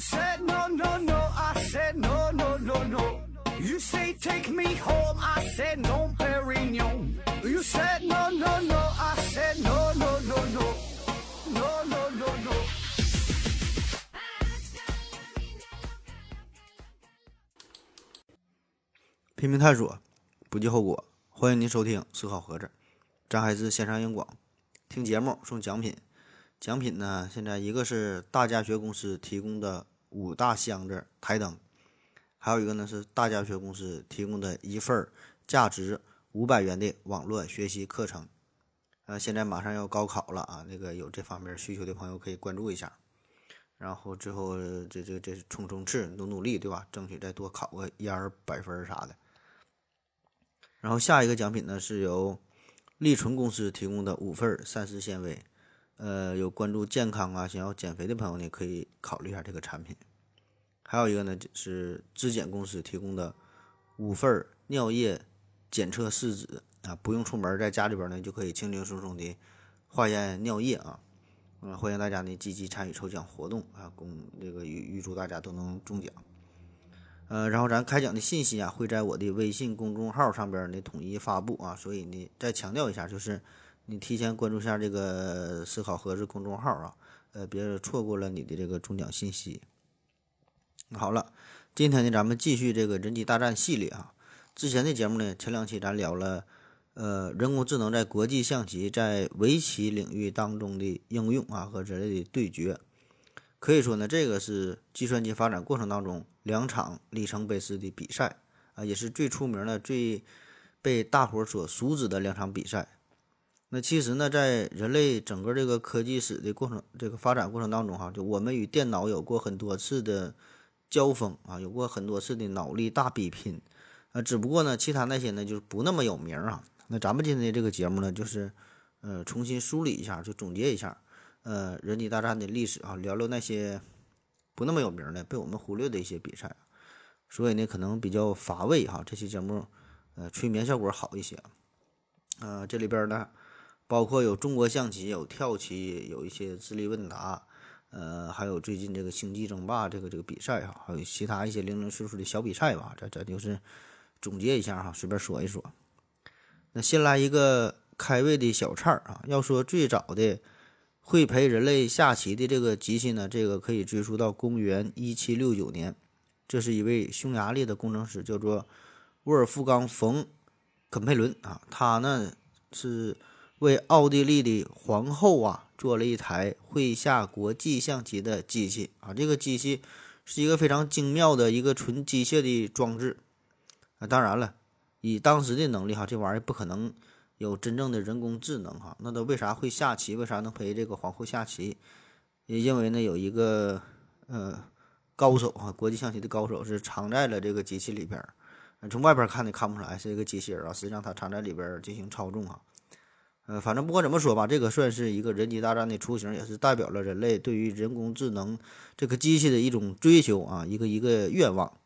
said no no no, I said no no no no. You say take me home, I said no, Perignon. You said no no no, I said no no no no, no no no no. no. 拼命探索，不计后果。欢迎您收听《思考盒子》，咱还是线上硬广，听节目送奖品。奖品呢，现在一个是大家学公司提供的五大箱子台灯，还有一个呢是大家学公司提供的一份价值五百元的网络学习课程。呃，现在马上要高考了啊，那个有这方面需求的朋友可以关注一下。然后之后这这这冲冲刺，努努力，对吧？争取再多考个一二百分啥的。然后下一个奖品呢，是由利纯公司提供的五份膳食纤维。呃，有关注健康啊，想要减肥的朋友呢，可以考虑一下这个产品。还有一个呢，就是质检公司提供的五份尿液检测试纸啊，不用出门，在家里边呢就可以轻轻松松的化验尿液啊。嗯，欢迎大家呢积极参与抽奖活动啊，恭这个预预祝大家都能中奖。呃，然后咱开奖的信息啊，会在我的微信公众号上边呢统一发布啊，所以呢再强调一下，就是你提前关注一下这个思考盒子公众号啊，呃，别错过了你的这个中奖信息。好了，今天呢咱们继续这个人机大战系列啊，之前的节目呢前两期咱聊了，呃，人工智能在国际象棋在围棋领域当中的应用啊和人类的对决。可以说呢，这个是计算机发展过程当中两场里程碑式的比赛啊，也是最出名的、最被大伙所熟知的两场比赛。那其实呢，在人类整个这个科技史的过程、这个发展过程当中，哈，就我们与电脑有过很多次的交锋啊，有过很多次的脑力大比拼啊。只不过呢，其他那些呢，就是不那么有名啊。那咱们今天这个节目呢，就是呃，重新梳理一下，就总结一下。呃，人机大战的历史啊，聊聊那些不那么有名的、被我们忽略的一些比赛，所以呢，可能比较乏味哈。这期节目，呃，催眠效果好一些。呃，这里边呢，包括有中国象棋、有跳棋、有一些智力问答，呃，还有最近这个星际争霸这个这个比赛哈，还有其他一些零零碎碎的小比赛吧。咱咱就是总结一下哈，随便说一说。那先来一个开胃的小菜儿啊，要说最早的。会陪人类下棋的这个机器呢，这个可以追溯到公元一七六九年。这是一位匈牙利的工程师，叫做沃尔夫冈·冯·肯佩伦啊。他呢是为奥地利的皇后啊做了一台会下国际象棋的机器啊。这个机器是一个非常精妙的一个纯机械的装置啊。当然了，以当时的能力哈，这玩意儿不可能。有真正的人工智能哈，那他为啥会下棋？为啥能陪这个皇后下棋？也因为呢，有一个呃高手哈，国际象棋的高手是藏在了这个机器里边儿。从外边看的看不出来是一个机器人啊，实际上他藏在里边进行操纵啊。呃，反正不管怎么说吧，这个算是一个人机大战的雏形，也是代表了人类对于人工智能这个机器的一种追求啊，一个一个愿望。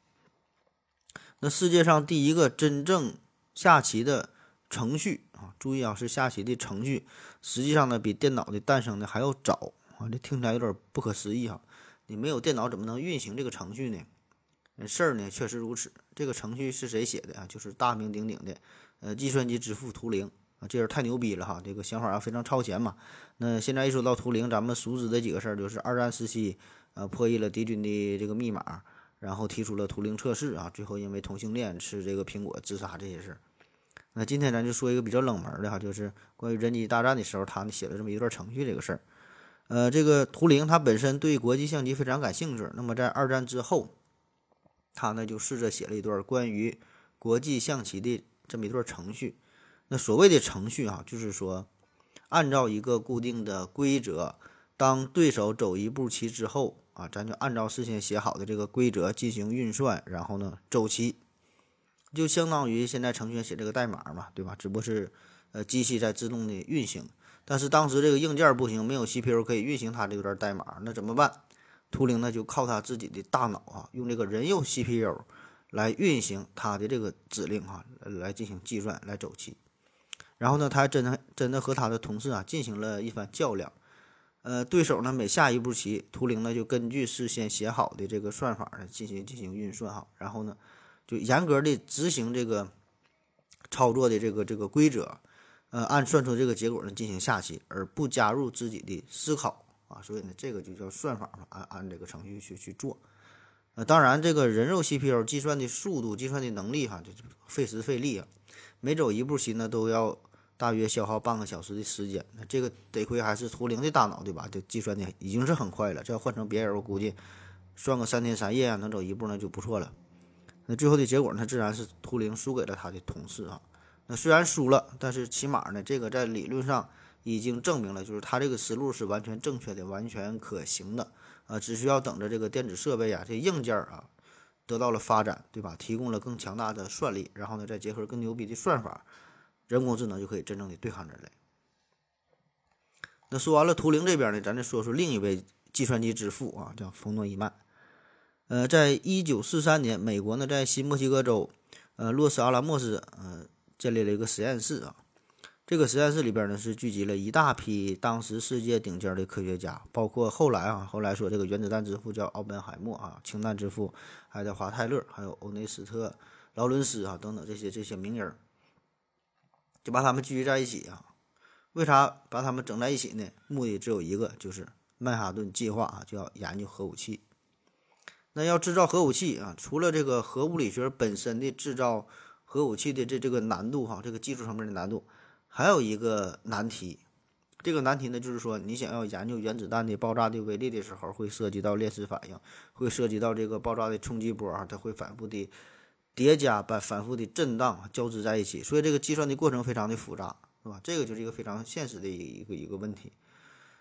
那世界上第一个真正下棋的。程序啊，注意啊，是下棋的程序。实际上呢，比电脑的诞生呢还要早啊。这听起来有点不可思议哈。你没有电脑怎么能运行这个程序呢？事儿呢确实如此。这个程序是谁写的啊？就是大名鼎鼎的呃计算机之父图灵这人太牛逼了哈，这个想法啊非常超前嘛。那现在一说到图灵，咱们熟知的几个事儿就是二战时期呃破译了敌军的这个密码，然后提出了图灵测试啊，最后因为同性恋吃这个苹果自杀这些事儿。那今天咱就说一个比较冷门的哈，就是关于人机大战的时候，他呢写了这么一段程序这个事儿。呃，这个图灵他本身对国际象棋非常感兴趣，那么在二战之后，他呢就试着写了一段关于国际象棋的这么一段程序。那所谓的程序哈，就是说按照一个固定的规则，当对手走一步棋之后啊，咱就按照事先写好的这个规则进行运算，然后呢走棋。就相当于现在程序员写这个代码嘛，对吧？只不过是，呃，机器在自动的运行。但是当时这个硬件不行，没有 CPU 可以运行它这段代码，那怎么办？图灵呢就靠他自己的大脑啊，用这个人用 CPU 来运行他的这个指令哈，来进行计算，来走棋。然后呢，他还真的真的和他的同事啊进行了一番较量。呃，对手呢每下一步棋，图灵呢就根据事先写好的这个算法呢进行进行运算哈，然后呢就严格的执行这个操作的这个这个规则，呃，按算出这个结果呢进行下棋，而不加入自己的思考啊，所以呢这个就叫算法嘛，按按这个程序去去做。呃，当然，这个人肉 CPU 计算的速度、计算的能力，哈，就费时费力啊。每走一步棋呢，都要大约消耗半个小时的时间。那这个得亏还是图灵的大脑，对吧？这计算的已经是很快了。这要换成别人，我估计算个三天三夜啊，能走一步那就不错了。那最后的结果呢，自然是图灵输给了他的同事啊。那虽然输了，但是起码呢，这个在理论上已经证明了，就是他这个思路是完全正确的，完全可行的。啊，只需要等着这个电子设备啊，这硬件啊得到了发展，对吧？提供了更强大的算力，然后呢，再结合更牛逼的算法，人工智能就可以真正的对抗人类。那说完了图灵这边呢，咱再说说另一位计算机之父啊，叫冯诺依曼。呃，在一九四三年，美国呢在新墨西哥州呃洛斯阿拉莫斯呃建立了一个实验室啊。这个实验室里边呢，是聚集了一大批当时世界顶尖的科学家，包括后来啊，后来说这个原子弹之父叫奥本海默啊，氢弹之父爱德华泰勒，还有欧内斯特劳伦斯啊等等这些这些名人，就把他们聚集在一起啊。为啥把他们整在一起呢？目的只有一个，就是曼哈顿计划啊，就要研究核武器。那要制造核武器啊，除了这个核物理学本身的制造核武器的这这个难度哈，这个技术层面的难度。还有一个难题，这个难题呢，就是说你想要研究原子弹的爆炸的威力的时候，会涉及到链式反应，会涉及到这个爆炸的冲击波啊，它会反复的叠加、把反复的震荡交织在一起，所以这个计算的过程非常的复杂，是吧？这个就是一个非常现实的一个一个问题。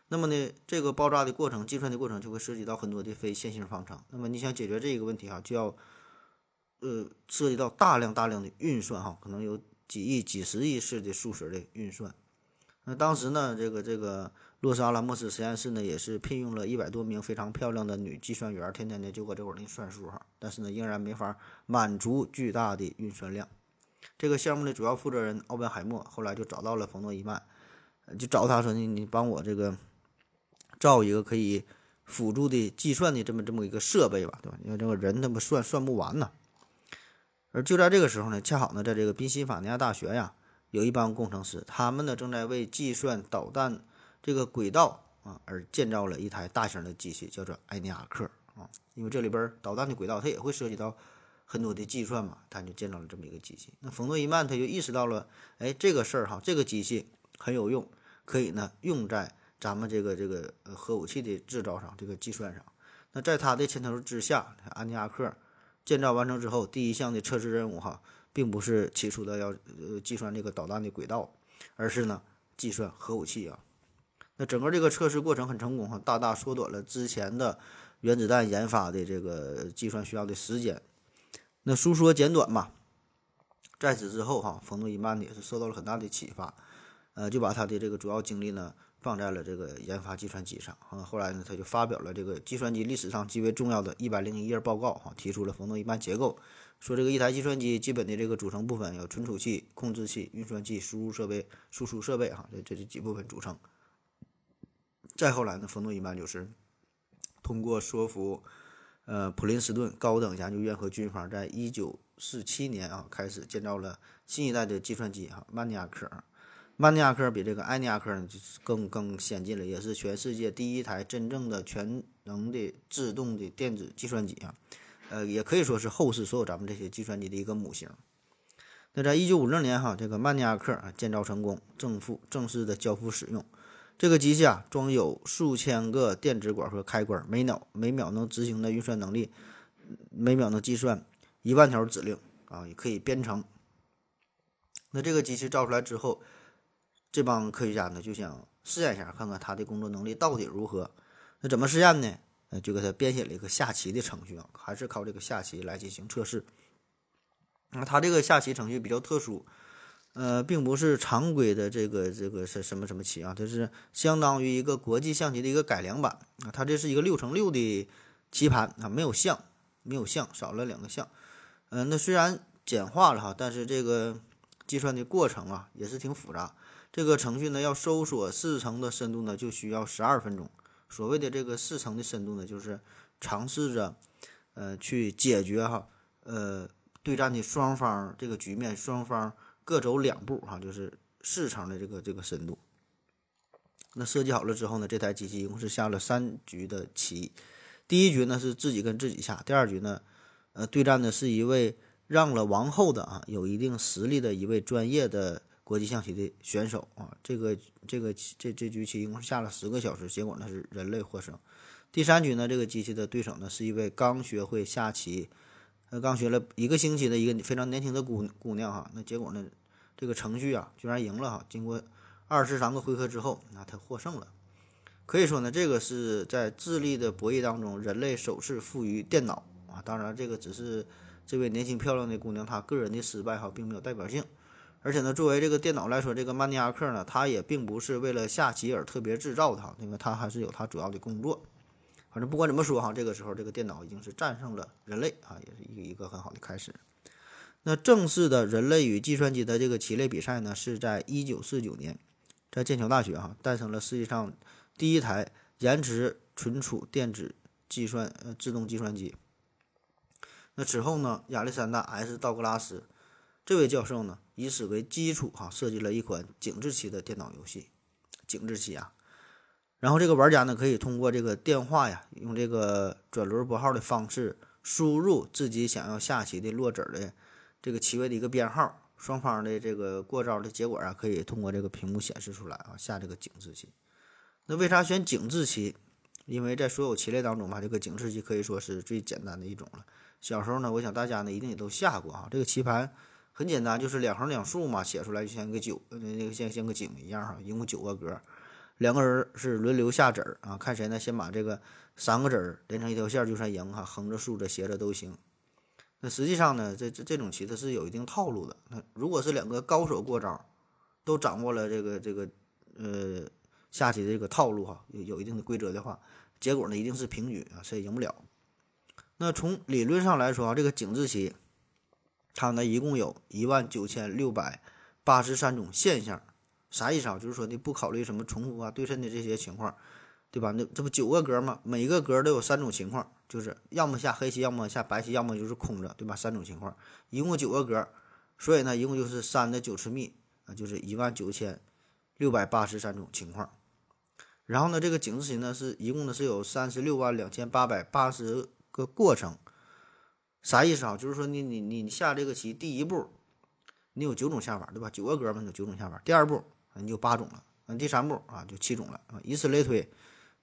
那么呢，这个爆炸的过程、计算的过程就会涉及到很多的非线性方程。那么你想解决这个问题啊，就要呃涉及到大量大量的运算哈，可能有。几亿、几十亿式的数学的运算，那当时呢，这个这个洛斯阿拉莫斯实验室呢，也是聘用了一百多名非常漂亮的女计算员，天天的就搁这块儿算数哈。但是呢，仍然没法满足巨大的运算量。这个项目的主要负责人奥本海默后来就找到了冯诺依曼，就找他说：“你你帮我这个造一个可以辅助的计算的这么这么一个设备吧，对吧？因为这个人他妈算算不完呐。”而就在这个时候呢，恰好呢，在这个宾夕法尼亚大学呀，有一帮工程师，他们呢正在为计算导弹这个轨道啊而建造了一台大型的机器，叫做埃尼亚克啊。因为这里边导弹的轨道它也会涉及到很多的计算嘛，他就建造了这么一个机器。那冯诺依曼他就意识到了，哎，这个事儿哈，这个机器很有用，可以呢用在咱们这个这个核武器的制造上，这个计算上。那在他的牵头之下，安尼亚克。建造完成之后，第一项的测试任务哈，并不是起初的要呃计算这个导弹的轨道，而是呢计算核武器啊。那整个这个测试过程很成功哈，大大缩短了之前的原子弹研发的这个计算需要的时间。那书说简短嘛，在此之后哈，冯诺依曼也是受到了很大的启发，呃，就把他的这个主要精力呢。放在了这个研发计算机上啊，后来呢，他就发表了这个计算机历史上极为重要的一百零一页报告哈，提出了冯诺依曼结构，说这个一台计算机基本的这个组成部分有存储器、控制器、运算器、输入设备、输出设备哈，这这是几部分组成。再后来呢，冯诺依曼就是通过说服呃普林斯顿高等研究院和军方，在一九四七年啊开始建造了新一代的计算机哈，曼尼亚克。曼尼亚克比这个埃尼亚克呢，就是更更先进了，也是全世界第一台真正的全能的自动的电子计算机啊，呃，也可以说是后世所有咱们这些计算机的一个母型。那在一九五六年哈，这个曼尼亚克啊建造成功，正负正式的交付使用。这个机器啊，装有数千个电子管和开关，每秒每秒能执行的运算能力，每秒能计算一万条指令啊，也可以编程。那这个机器造出来之后，这帮科学家呢就想试验一下，看看他的工作能力到底如何。那怎么试验呢？呃，就给他编写了一个下棋的程序啊，还是靠这个下棋来进行测试。那他这个下棋程序比较特殊，呃，并不是常规的这个这个是什么什么棋啊，这是相当于一个国际象棋的一个改良版啊。它这是一个六乘六的棋盘啊，没有象，没有象，少了两个象。嗯，那虽然简化了哈，但是这个计算的过程啊也是挺复杂。这个程序呢，要搜索四层的深度呢，就需要十二分钟。所谓的这个四层的深度呢，就是尝试着，呃，去解决哈，呃，对战的双方这个局面，双方各走两步哈，就是四层的这个这个深度。那设计好了之后呢，这台机器一共是下了三局的棋，第一局呢是自己跟自己下，第二局呢，呃，对战的是一位让了王后的啊，有一定实力的一位专业的。国际象棋的选手啊，这个这个这这局棋一共是下了十个小时，结果呢是人类获胜。第三局呢，这个机器的对手呢是一位刚学会下棋，呃，刚学了一个星期的一个非常年轻的姑姑娘哈。那结果呢，这个程序啊居然赢了哈。经过二十三个回合之后，那他获胜了。可以说呢，这个是在智力的博弈当中，人类首次负于电脑啊。当然，这个只是这位年轻漂亮的姑娘她个人的失败哈，并没有代表性。而且呢，作为这个电脑来说，这个曼尼亚克呢，它也并不是为了下棋而特别制造的，因为它还是有它主要的工作。反正不管怎么说哈，这个时候这个电脑已经是战胜了人类啊，也是一个一个很好的开始。那正式的人类与计算机的这个棋类比赛呢，是在一九四九年，在剑桥大学哈诞生了世界上第一台延迟存储电子计算呃自动计算机。那此后呢，亚历山大 ·S· 道格拉斯。这位教授呢，以此为基础哈，设计了一款井字棋的电脑游戏，井字棋啊。然后这个玩家呢，可以通过这个电话呀，用这个转轮拨号的方式输入自己想要下棋的落子的这个棋位的一个编号，双方的这个过招的结果啊，可以通过这个屏幕显示出来啊。下这个井字棋，那为啥选井字棋？因为在所有棋类当中吧，这个井字棋可以说是最简单的一种了。小时候呢，我想大家呢一定也都下过啊，这个棋盘。很简单，就是两横两竖嘛，写出来就像一个九，那那个像像个井一样哈，一共九个格，两个人是轮流下子儿啊，看谁呢先把这个三个子儿连成一条线就算赢哈，横着竖着斜着都行。那实际上呢，这这这种棋它是有一定套路的。那如果是两个高手过招，都掌握了这个这个呃下棋的这个套路哈，有有一定的规则的话，结果呢一定是平局啊，谁也赢不了。那从理论上来说啊，这个井字棋。它呢一共有一万九千六百八十三种现象，啥意思啊？就是说你不考虑什么重复啊、对称的这些情况，对吧？那这不九个格吗？每个格都有三种情况，就是要么下黑棋，要么下白棋，要么就是空着，对吧？三种情况，一共九个格，所以呢，一共就是三的九次幂啊，就是一万九千六百八十三种情况。然后呢，这个井字形呢是一共呢是有三十六万两千八百八十个过程。啥意思啊？就是说你你你下这个棋，第一步你有九种下法，对吧？九个格嘛，有九种下法。第二步你就八种了，嗯，第三步啊就七种了啊，以此类推，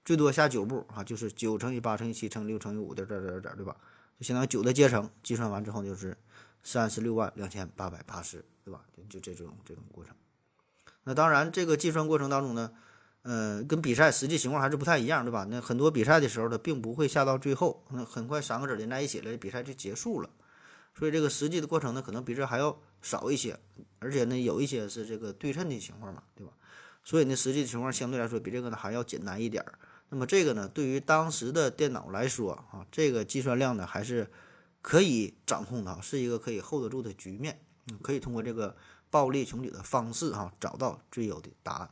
最多下九步啊，就是九乘以八乘以七乘以六乘以五的这这这对吧？就相当于九的阶乘，计算完之后就是三十六万两千八百八十，对吧？就就这种这种过程。那当然，这个计算过程当中呢。呃，跟比赛实际情况还是不太一样，对吧？那很多比赛的时候，它并不会下到最后，那很快三个子连在一起了，比赛就结束了。所以这个实际的过程呢，可能比这还要少一些，而且呢，有一些是这个对称的情况嘛，对吧？所以呢，实际的情况相对来说比这个呢还要简单一点。那么这个呢，对于当时的电脑来说啊，这个计算量呢还是可以掌控的，是一个可以 hold 得住的局面，可以通过这个暴力穷举的方式哈，找到最优的答案。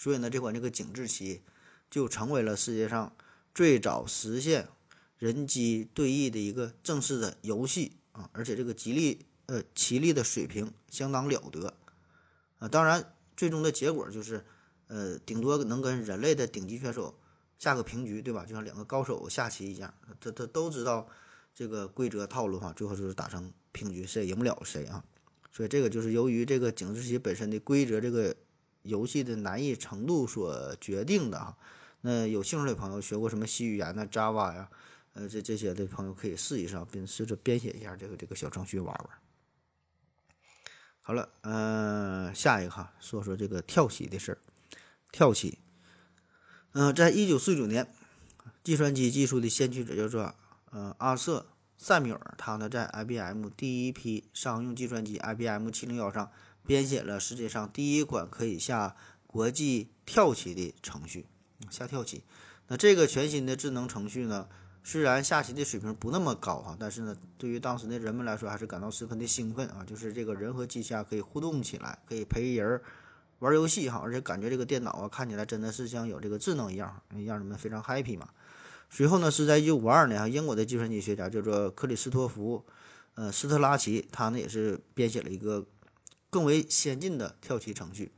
所以呢，这款这个井字棋就成为了世界上最早实现人机对弈的一个正式的游戏啊！而且这个吉利呃棋力的水平相当了得啊！当然，最终的结果就是呃，顶多能跟人类的顶级选手下个平局，对吧？就像两个高手下棋一样，他他都知道这个规则套路哈，最后就是打成平局，谁也赢不了谁啊！所以这个就是由于这个井字棋本身的规则这个。游戏的难易程度所决定的哈，那有兴趣的朋友学过什么 C 语言呢？Java 呀，呃，这这些的朋友可以试一试，并试着编写一下这个这个小程序玩玩。好了，嗯，下一个哈，说说这个跳棋的事儿。跳棋，嗯，在一九四九年，计算机技术的先驱者叫做呃阿瑟·塞缪尔，他呢在 IBM 第一批商用计算机 IBM 七零幺上。编写了世界上第一款可以下国际跳棋的程序，下跳棋。那这个全新的智能程序呢，虽然下棋的水平不那么高哈，但是呢，对于当时的人们来说，还是感到十分的兴奋啊。就是这个人和机器啊可以互动起来，可以陪人玩游戏哈，而且感觉这个电脑啊看起来真的是像有这个智能一样，让人们非常 happy 嘛。随后呢，是在一九五二年啊，英国的计算机学家叫做克里斯托弗，呃，斯特拉奇，他呢也是编写了一个更为先进的跳棋程序，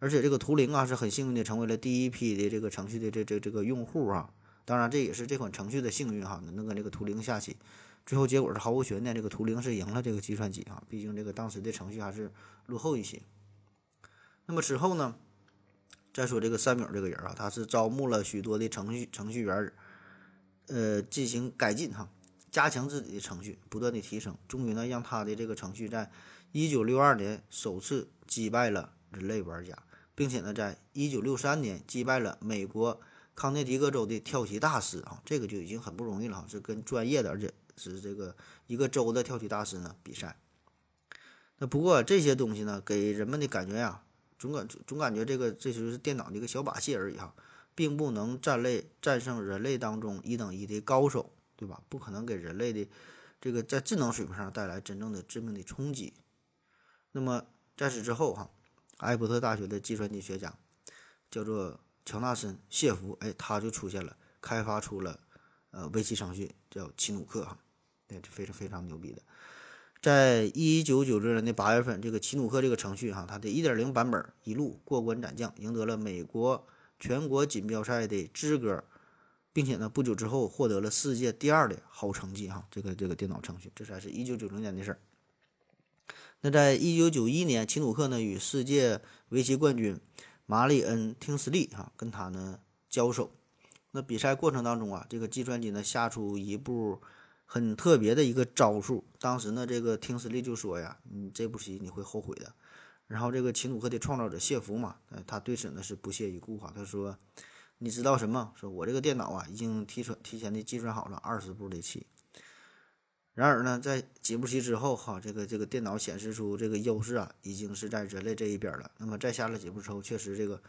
而且这个图灵啊是很幸运的成为了第一批的这个程序的这这这个用户啊。当然，这也是这款程序的幸运哈，能跟这个图灵下棋。最后结果是毫无悬念，这个图灵是赢了这个计算机啊，毕竟这个当时的程序还是落后一些。那么之后呢？再说这个三秒这个人啊，他是招募了许多的程序程序员，呃，进行改进哈，加强自己的程序，不断的提升，终于呢，让他的这个程序在一九六二年首次击败了人类玩家，并且呢，在一九六三年击败了美国康涅狄格州的跳棋大师啊，这个就已经很不容易了，是跟专业的，而且是这个一个州的跳棋大师呢比赛。那不过这些东西呢，给人们的感觉呀。总感总感觉这个这就是电脑的一个小把戏而已哈，并不能战类战胜人类当中一等一的高手，对吧？不可能给人类的这个在智能水平上带来真正的致命的冲击。那么在此之后哈，艾伯特大学的计算机学家叫做乔纳森谢弗，哎，他就出现了，开发出了呃围棋程序叫奇努克哈，对，非常非常牛逼的。在一九九零年的八月份，这个奇努克这个程序哈，它的一点零版本一路过关斩将，赢得了美国全国锦标赛的资格，并且呢，不久之后获得了世界第二的好成绩哈。这个这个电脑程序，这才是一九九零年的事儿。那在一九九一年，奇努克呢与世界围棋冠军马里恩·汀斯利哈跟他呢交手。那比赛过程当中啊，这个计算机呢下出一步。很特别的一个招数，当时呢，这个听斯利就说呀：“你这步棋你会后悔的。”然后这个奇努克的创造者谢弗嘛，呃，他对此呢是不屑一顾哈。他说：“你知道什么？说我这个电脑啊，已经提前提前的计算好了二十步的棋。然而呢，在几步棋之后哈，这个这个电脑显示出这个优势啊，已经是在人类这一边了。那么再下了几步之后，确实这个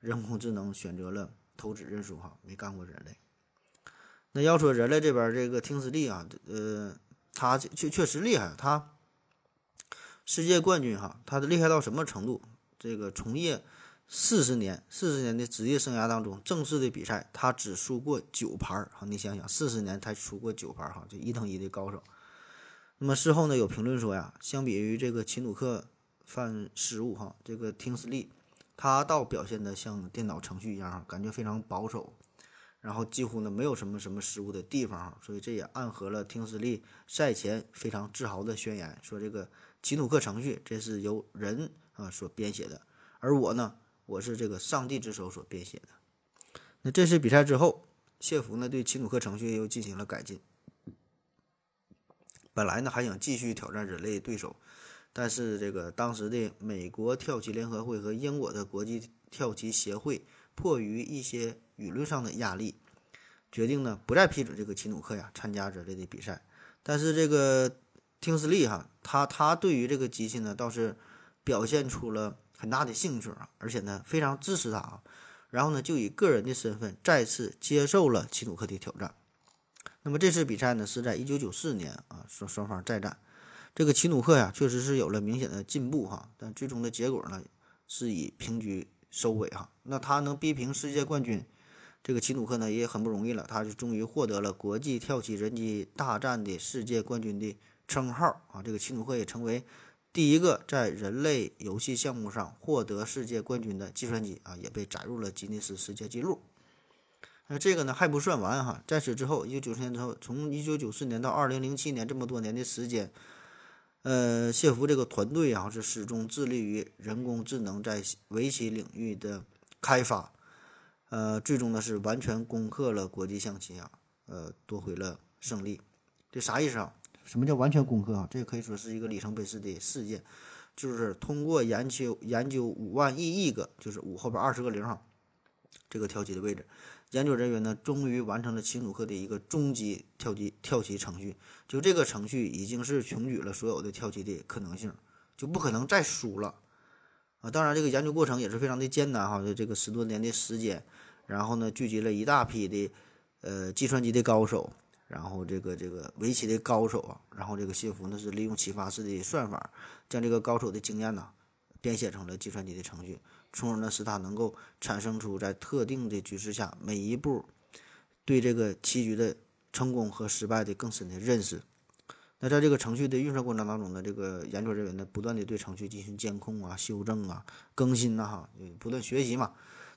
人工智能选择了投掷认输哈，没干过人类。”那要说人类这边这个听斯利啊，呃，他确确实厉害，他世界冠军哈，他的厉害到什么程度？这个从业四十年，四十年的职业生涯当中，正式的比赛他只输过九盘儿哈，你想想，四十年才输过九盘儿哈，就一等一的高手。那么事后呢，有评论说呀，相比于这个奇努克犯失误哈，这个听斯利他倒表现的像电脑程序一样，感觉非常保守。然后几乎呢没有什么什么失误的地方，所以这也暗合了听斯利赛前非常自豪的宣言，说这个奇努克程序这是由人啊所编写的，而我呢，我是这个上帝之手所编写的。那这次比赛之后，谢弗呢对奇努克程序又进行了改进。本来呢还想继续挑战人类对手，但是这个当时的美国跳棋联合会和英国的国际跳棋协会迫于一些。舆论上的压力，决定呢不再批准这个奇努克呀参加人类的比赛。但是这个听斯利哈，他他对于这个机器呢倒是表现出了很大的兴趣啊，而且呢非常支持他啊。然后呢就以个人的身份再次接受了奇努克的挑战。那么这次比赛呢是在一九九四年啊，双双方再战。这个奇努克呀确实是有了明显的进步哈，但最终的结果呢是以平局收尾哈。那他能逼平世界冠军？这个奇努克呢也很不容易了，他就终于获得了国际跳棋人机大战的世界冠军的称号啊！这个奇努克也成为第一个在人类游戏项目上获得世界冠军的计算机啊，也被载入了吉尼斯世界纪录。那这个呢还不算完哈，在此之后，一九九四年之后，从一九九四年到二零零七年这么多年的时间，呃，谢弗这个团队啊是始终致力于人工智能在围棋领域的开发。呃，最终呢是完全攻克了国际象棋啊，呃，夺回了胜利。这啥意思啊？什么叫完全攻克啊？这可以说是一个里程碑式的事件，就是通过研究研究五万亿亿个，就是五后边二十个零哈，这个跳棋的位置，研究人员呢终于完成了奇努克的一个终极跳棋跳棋程序。就这个程序已经是穷举了所有的跳棋的可能性，就不可能再输了啊！当然，这个研究过程也是非常的艰难哈，这个十多年的时间。然后呢，聚集了一大批的，呃，计算机的高手，然后这个这个围棋的高手啊，然后这个谢弗呢是利用启发式的算法，将这个高手的经验呢，编写成了计算机的程序，从而呢使它能够产生出在特定的局势下每一步对这个棋局的成功和失败的更深的认识。那在这个程序的运算过程当中呢，这个研究人员呢不断的对程序进行监控啊、修正啊、更新呐，哈，不断学习嘛。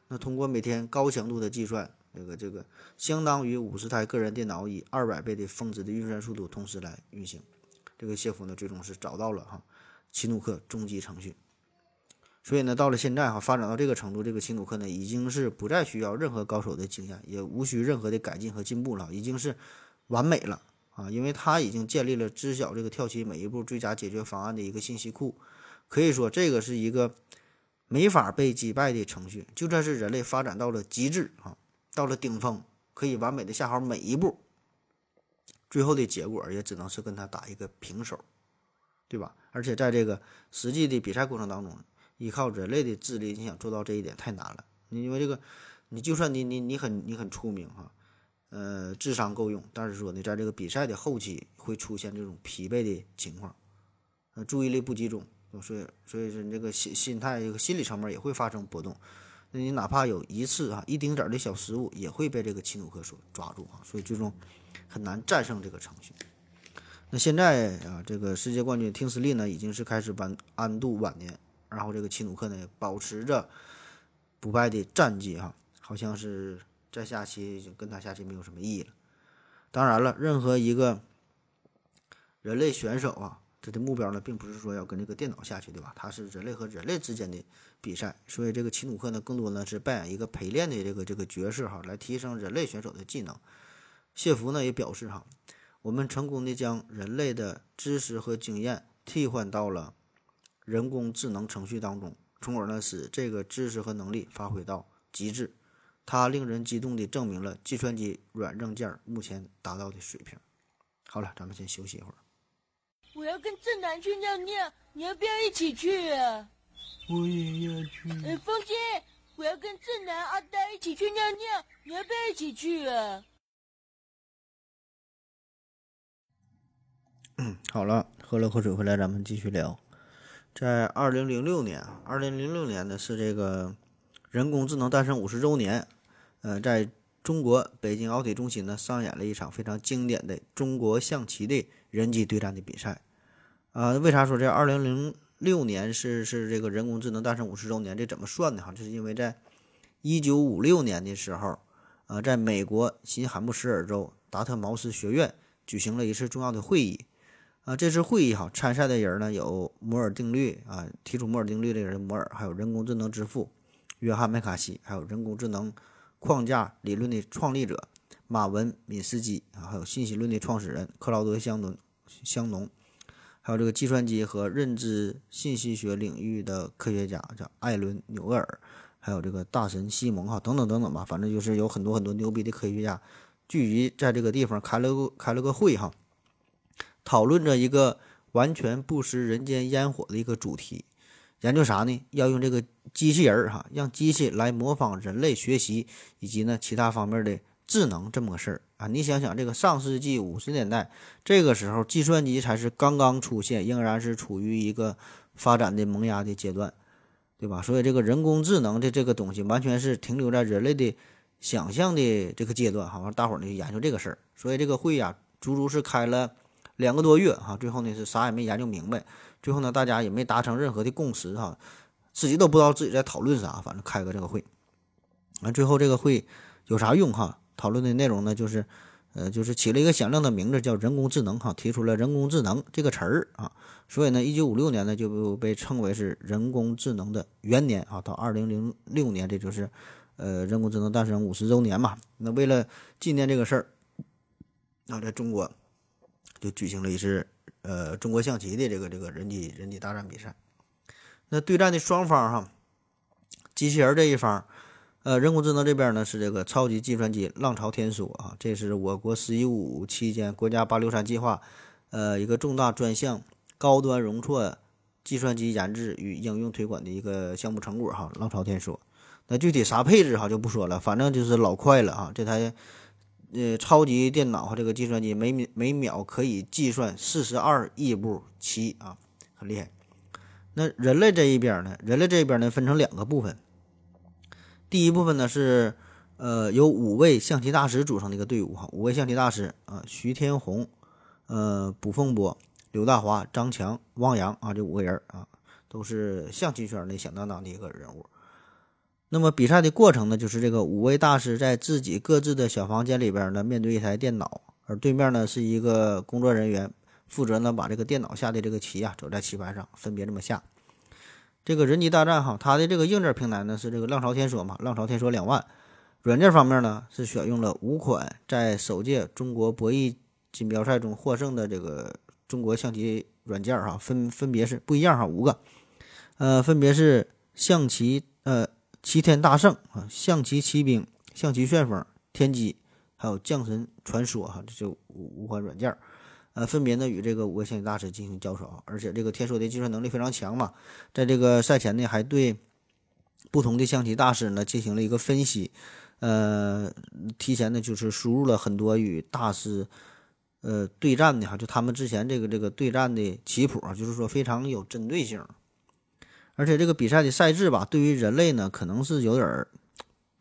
那通过每天高强度的计算，这个这个相当于五十台个人电脑以二百倍的峰值的运算速度同时来运行。这个谢夫呢最终是找到了哈奇努克终极程序。所以呢，到了现在哈，发展到这个程度，这个奇努克呢已经是不再需要任何高手的经验，也无需任何的改进和进步了，已经是完美了啊！因为他已经建立了知晓这个跳棋每一步最佳解决方案的一个信息库，可以说这个是一个没法被击败的程序。就算是人类发展到了极致啊，到了顶峰，可以完美的下好每一步，最后的结果也只能是跟他打一个平手，对吧？而且在这个实际的比赛过程当中。依靠人类的智力，你想做到这一点太难了。你因为这个，你就算你你你很你很出名哈，呃，智商够用，但是说呢，在这个比赛的后期会出现这种疲惫的情况，呃，注意力不集中，所以所以说你这个心心态这个心理层面也会发生波动。那你哪怕有一次啊一丁点儿的小失误，也会被这个奇努克所抓住啊，所以最终很难战胜这个程序。那现在啊，这个世界冠军听斯利呢，已经是开始晚安度晚年。然后这个奇努克呢，保持着不败的战绩哈，好像是在下棋跟他下棋没有什么意义了。当然了，任何一个人类选手啊，他的目标呢，并不是说要跟这个电脑下去，对吧？他是人类和人类之间的比赛，所以这个奇努克呢，更多呢是扮演一个陪练的这个这个角色哈，来提升人类选手的技能。谢弗呢也表示哈，我们成功的将人类的知识和经验替换到了。人工智能程序当中，从而呢使这个知识和能力发挥到极致。它令人激动地证明了计算机软硬件目前达到的水平。好了，咱们先休息一会儿。我要跟正南去尿尿，你要不要一起去啊？我也要去。哎，风姐，我要跟正南、阿呆一起去尿尿，你要不要一起去啊？嗯，好了，喝了口水回来，咱们继续聊。在二零零六年，二零零六年呢是这个人工智能诞生五十周年。呃，在中国北京奥体中心呢上演了一场非常经典的中国象棋的人机对战的比赛。啊，为啥说这二零零六年是是这个人工智能诞生五十周年？这怎么算的哈？就是因为在一九五六年的时候，呃，在美国新罕布什尔州达特茅斯学院举行了一次重要的会议。啊，这次会议哈，参赛的人呢有摩尔定律啊，提出摩尔定律的人摩尔，还有人工智能之父约翰麦卡锡，还有人工智能框架理论的创立者马文敏斯基啊，还有信息论的创始人克劳德香农香农，还有这个计算机和认知信息学领域的科学家叫艾伦纽厄尔，还有这个大神西蒙哈等等等等吧，反正就是有很多很多牛逼的科学家聚集在这个地方开了个开了个会哈。讨论着一个完全不食人间烟火的一个主题，研究啥呢？要用这个机器人儿哈，让机器来模仿人类学习，以及呢其他方面的智能这么个事儿啊。你想想，这个上世纪五十年代，这个时候计算机才是刚刚出现，仍然是处于一个发展的萌芽的阶段，对吧？所以这个人工智能的这个东西，完全是停留在人类的想象的这个阶段哈。完，大伙儿呢研究这个事儿，所以这个会呀，足足是开了。两个多月哈，最后呢是啥也没研究明白，最后呢大家也没达成任何的共识哈，自己都不知道自己在讨论啥，反正开个这个会，完最后这个会有啥用哈？讨论的内容呢就是，呃，就是起了一个响亮的名字叫人工智能哈，提出了人工智能这个词儿啊，所以呢，一九五六年呢就被称为是人工智能的元年啊，到二零零六年这就是，呃，人工智能诞生五十周年嘛。那为了纪念这个事儿，那在中国。就举行了一次，呃，中国象棋的这个这个人机人机大战比赛。那对战的双方哈，机器人这一方，呃，人工智能这边呢是这个超级计算机浪潮天梭啊，这是我国“十一五”期间国家“八六三”计划，呃，一个重大专项高端容错计算机研制与应用推广的一个项目成果哈。浪潮天梭，那具体啥配置哈就不说了，反正就是老快了啊，这台。呃，超级电脑和这个计算机每每秒可以计算四十二亿步棋啊，很厉害。那人类这一边呢？人类这一边呢，分成两个部分。第一部分呢是，呃，由五位象棋大师组成的一个队伍哈。五位象棋大师啊，徐天红、呃，卜凤波、刘大华、张强、汪洋啊，这五个人啊，都是象棋圈内响当当的一个人物。那么比赛的过程呢，就是这个五位大师在自己各自的小房间里边呢，面对一台电脑，而对面呢是一个工作人员。负责呢把这个电脑下的这个棋啊，走在棋盘上分别这么下。这个人机大战哈，它的这个硬件平台呢是这个浪潮天梭嘛，浪潮天梭两万。软件方面呢是选用了五款在首届中国博弈锦标赛中获胜的这个中国象棋软件哈，分分别是不一样哈，五个，呃，分别是象棋呃齐天大圣啊，象棋骑兵、象棋旋风、天机，还有将神传说哈，这就五五款软件。呃，分别呢与这个五位象棋大师进行交手，而且这个天梭的计算能力非常强嘛，在这个赛前呢还对不同的象棋大师呢进行了一个分析，呃，提前呢就是输入了很多与大师呃对战的哈，就他们之前这个这个对战的棋谱啊，就是说非常有针对性，而且这个比赛的赛制吧，对于人类呢可能是有点儿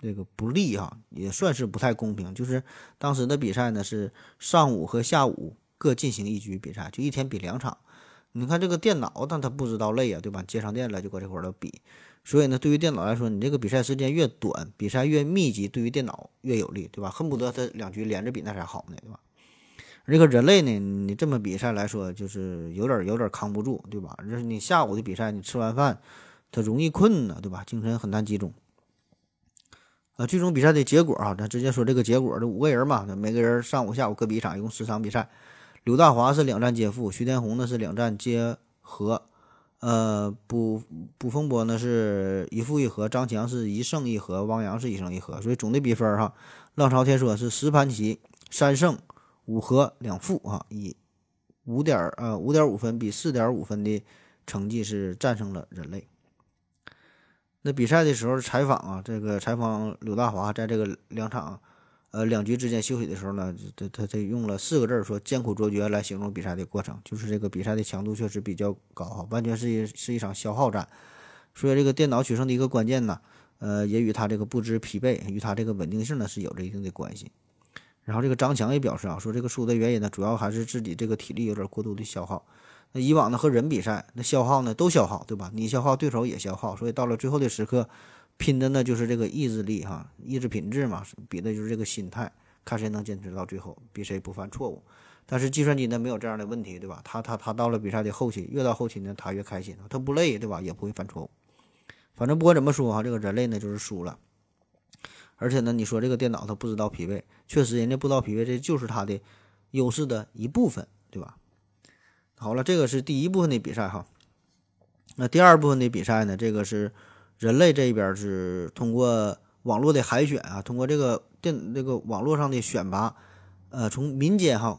这个不利哈，也算是不太公平，就是当时的比赛呢是上午和下午。各进行一局比赛，就一天比两场。你看这个电脑，但它不知道累啊，对吧？接上电了就搁这块儿比。所以呢，对于电脑来说，你这个比赛时间越短，比赛越密集，对于电脑越有利，对吧？恨不得它两局连着比那才好呢，对吧？这个人类呢，你这么比赛来说，就是有点有点扛不住，对吧？就是你下午的比赛，你吃完饭，它容易困呢，对吧？精神很难集中。啊，最终比赛的结果啊，咱直接说这个结果，这五个人嘛，每个人上午、下午各比一场，一共十场比赛。刘大华是两战皆负，徐天红呢是两战皆和，呃，卜卜风波呢是一负一和，张强是一胜一和，汪洋是一胜一和，所以总的比分哈，浪潮天说是十盘棋三胜五和两负啊，以五点呃五点五分比四点五分的成绩是战胜了人类。那比赛的时候采访啊，这个采访刘大华在这个两场。呃，两局之间休息的时候呢，他他他用了四个字说“艰苦卓绝”来形容比赛的过程，就是这个比赛的强度确实比较高哈，完全是一是一场消耗战。所以这个电脑取胜的一个关键呢，呃，也与他这个不知疲惫，与他这个稳定性呢是有着一定的关系。然后这个张强也表示啊，说这个输的原因呢，主要还是自己这个体力有点过度的消耗。那以往呢和人比赛，那消耗呢都消耗，对吧？你消耗，对手也消耗，所以到了最后的时刻。拼的呢就是这个意志力哈，意志品质嘛，比的就是这个心态，看谁能坚持到最后，比谁不犯错误。但是计算机呢没有这样的问题，对吧？他他他到了比赛的后期，越到后期呢，他越开心，他不累，对吧？也不会犯错误。反正不管怎么说哈，这个人类呢就是输了。而且呢，你说这个电脑它不知道疲惫，确实人家不知道疲惫，这就是它的优势的一部分，对吧？好了，这个是第一部分的比赛哈。那第二部分的比赛呢，这个是。人类这边是通过网络的海选啊，通过这个电这个网络上的选拔，呃，从民间哈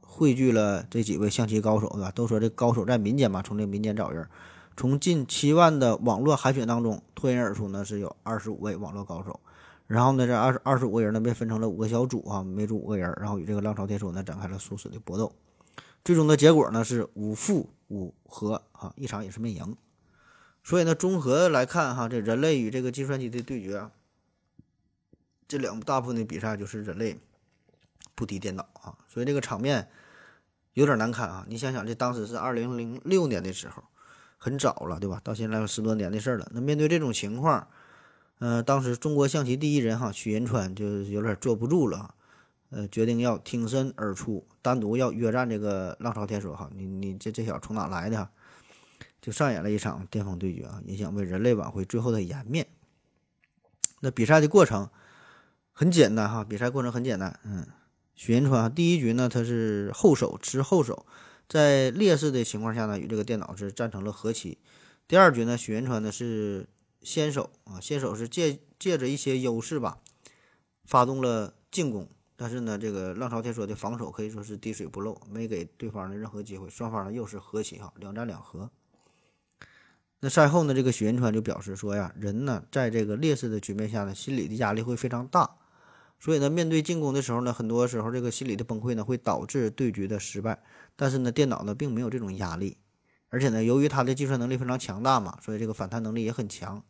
汇聚了这几位象棋高手，对吧？都说这高手在民间嘛，从这民间找人，从近七万的网络海选当中脱颖而出呢，是有二十五位网络高手。然后呢，这二十二十五个人呢被分成了五个小组啊，每组五个人，然后与这个浪潮天梭呢展开了殊死的搏斗。最终的结果呢是五负五和啊，一场也是没赢。所以呢，综合来看哈，这人类与这个计算机的对决，这两大部分的比赛就是人类不敌电脑啊，所以这个场面有点难看啊。你想想，这当时是二零零六年的时候，很早了，对吧？到现在有十多年的事了。那面对这种情况，呃，当时中国象棋第一人哈许银川就有点坐不住了，呃，决定要挺身而出，单独要约战这个浪潮天梭哈。你你这这小子从哪来的？就上演了一场巅峰对决啊，也想为人类挽回最后的颜面。那比赛的过程很简单哈，比赛过程很简单。嗯，许银川第一局呢，他是后手吃后手，在劣势的情况下呢，与这个电脑是战成了和棋。第二局呢，许银川呢是先手啊，先手是借借着一些优势吧，发动了进攻。但是呢，这个浪潮天说的防守可以说是滴水不漏，没给对方的任何机会。双方呢又是和棋哈，两战两和。那赛后呢，这个许银川就表示说呀，人呢在这个劣势的局面下呢，心理的压力会非常大，所以呢，面对进攻的时候呢，很多时候这个心理的崩溃呢，会导致对局的失败。但是呢，电脑呢并没有这种压力，而且呢，由于它的计算能力非常强大嘛，所以这个反弹能力也很强，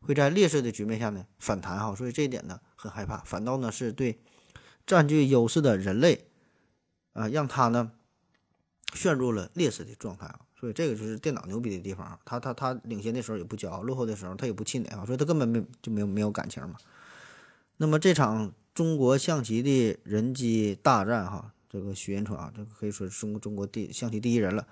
会在劣势的局面下呢反弹哈，所以这一点呢很害怕，反倒呢是对占据优势的人类啊，让他呢陷入了劣势的状态啊。所以这个就是电脑牛逼的地方啊，他他他领先的时候也不骄傲，落后的时候他也不气馁啊，所以他根本没就没有没有感情嘛。那么这场中国象棋的人机大战哈，这个徐延川啊，这个可以说是中中国第象棋第一人了。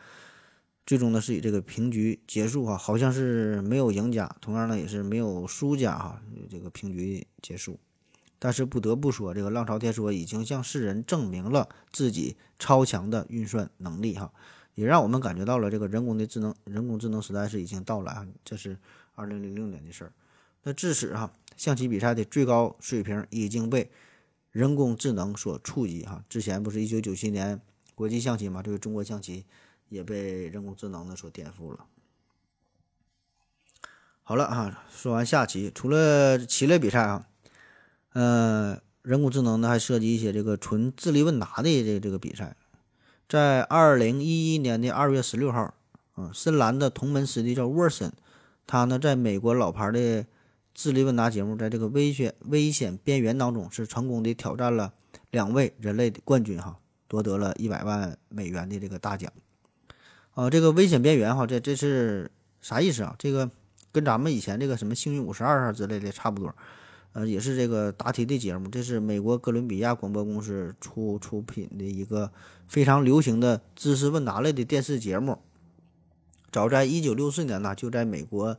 最终呢是以这个平局结束哈，好像是没有赢家，同样呢也是没有输家哈，这个平局结束。但是不得不说，这个浪潮天说已经向世人证明了自己超强的运算能力哈。也让我们感觉到了这个人工的智能，人工智能时代是已经到来啊！这是二零零六年的事儿。那至此哈，象棋比赛的最高水平已经被人工智能所触及哈。之前不是一九九七年国际象棋嘛，这个中国象棋也被人工智能的所颠覆了。好了哈，说完下棋，除了棋类比赛啊，呃，人工智能呢还涉及一些这个纯智力问答的这这个比赛。在二零一一年的二月十六号，嗯，深蓝的同门师弟叫沃森，他呢在美国老牌的智力问答节目，在这个危险危险边缘当中，是成功的挑战了两位人类的冠军哈，夺得了一百万美元的这个大奖。啊，这个危险边缘哈，这这是啥意思啊？这个跟咱们以前这个什么幸运五十二号之类的差不多。呃，也是这个答题的节目，这是美国哥伦比亚广播公司出出品的一个非常流行的知识问答类的电视节目。早在一九六四年呢，就在美国，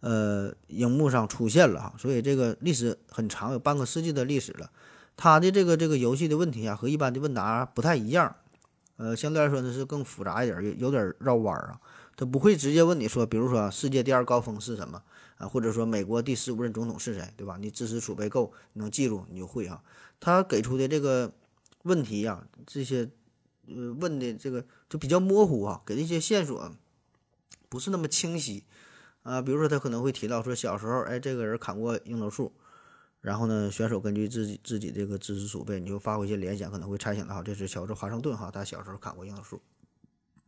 呃，荧幕上出现了哈，所以这个历史很长，有半个世纪的历史了。它的这个这个游戏的问题啊，和一般的问答不太一样，呃，相对来说呢是更复杂一点，有有点绕弯儿啊。它不会直接问你说，比如说世界第二高峰是什么？啊，或者说美国第十五任总统是谁，对吧？你知识储备够，你能记住，你就会啊。他给出的这个问题呀，这些呃问的这个就比较模糊啊，给的一些线索不是那么清晰啊。比如说他可能会提到说小时候，哎，这个人砍过樱桃树，然后呢，选手根据自己自己这个知识储备，你就发挥一些联想，可能会猜想到这是乔治华盛顿哈，他小时候砍过樱桃树。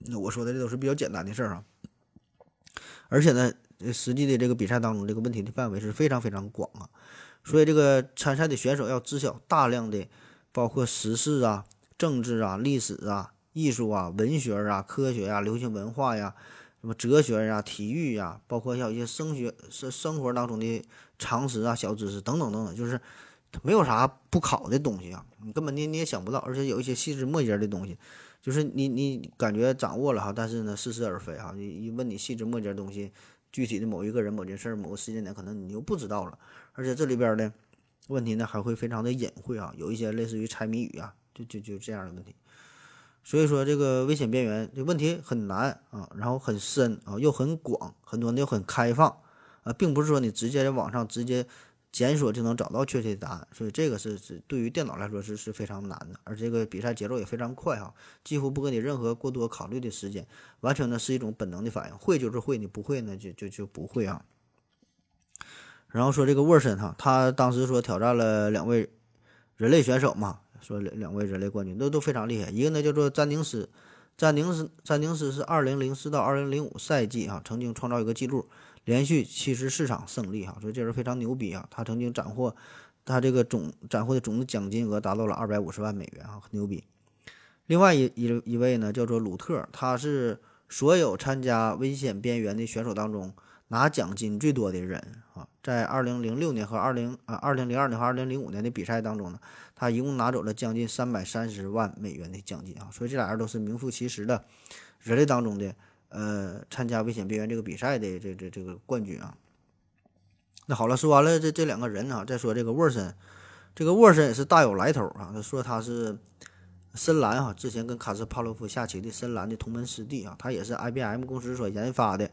那我说的这都是比较简单的事儿啊，而且呢。实际的这个比赛当中，这个问题的范围是非常非常广啊，所以这个参赛的选手要知晓大量的包括时事啊、政治啊、历史啊、艺术啊、文学啊、科学呀、流行文化呀、什么哲学呀、体育呀，包括像一些生学生生活当中的常识啊、小知识等等等等，就是没有啥不考的东西啊，你根本你你也想不到，而且有一些细枝末节的东西，就是你你感觉掌握了哈，但是呢似是而非哈，你一问你细枝末节的东西。具体的某一个人、某件事、某个时间点，可能你又不知道了。而且这里边的问题呢，还会非常的隐晦啊，有一些类似于猜谜语啊，就就就这样的问题。所以说，这个危险边缘这问题很难啊，然后很深啊，又很广，很多呢又很开放啊，并不是说你直接在网上直接。检索就能找到确切的答案，所以这个是是对于电脑来说是是非常难的，而这个比赛节奏也非常快哈，几乎不给你任何过多考虑的时间，完全呢是一种本能的反应，会就是会，你不会呢就就就不会啊。然后说这个沃森哈，他当时说挑战了两位人类选手嘛，说两两位人类冠军都都非常厉害，一个呢叫做詹宁斯，詹宁斯詹宁斯是二零零四到二零零五赛季啊，曾经创造一个记录。连续七十四场胜利哈，所以这人非常牛逼啊！他曾经斩获，他这个总斩获的总的奖金额达到了二百五十万美元啊，很牛逼。另外一一一位呢，叫做鲁特，他是所有参加危险边缘的选手当中拿奖金最多的人啊。在二零零六年和二零啊二零零二年和二零零五年的比赛当中呢，他一共拿走了将近三百三十万美元的奖金啊。所以这俩人都是名副其实的人类当中的。呃，参加危险边缘这个比赛的这这这个冠军啊，那好了，说完了这这两个人啊，再说这个沃森，这个沃森也是大有来头啊。他说他是深蓝哈，之前跟卡斯帕洛夫下棋的深蓝的同门师弟啊，他也是 IBM 公司所研发的。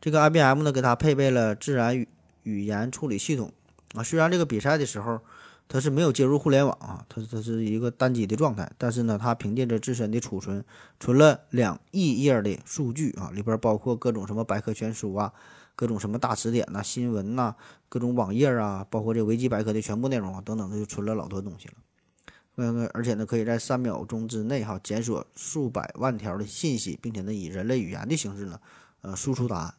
这个 IBM 呢，给他配备了自然语语言处理系统啊。虽然这个比赛的时候。它是没有接入互联网啊，它它是一个单机的状态，但是呢，它凭借着自身的储存，存了两亿页的数据啊，里边包括各种什么百科全书啊，各种什么大词典呐、新闻呐、各种网页啊，包括这维基百科的全部内容啊等等，它就存了老多东西了。嗯，而且呢，可以在三秒钟之内哈检索数百万条的信息，并且呢，以人类语言的形式呢，呃，输出答案。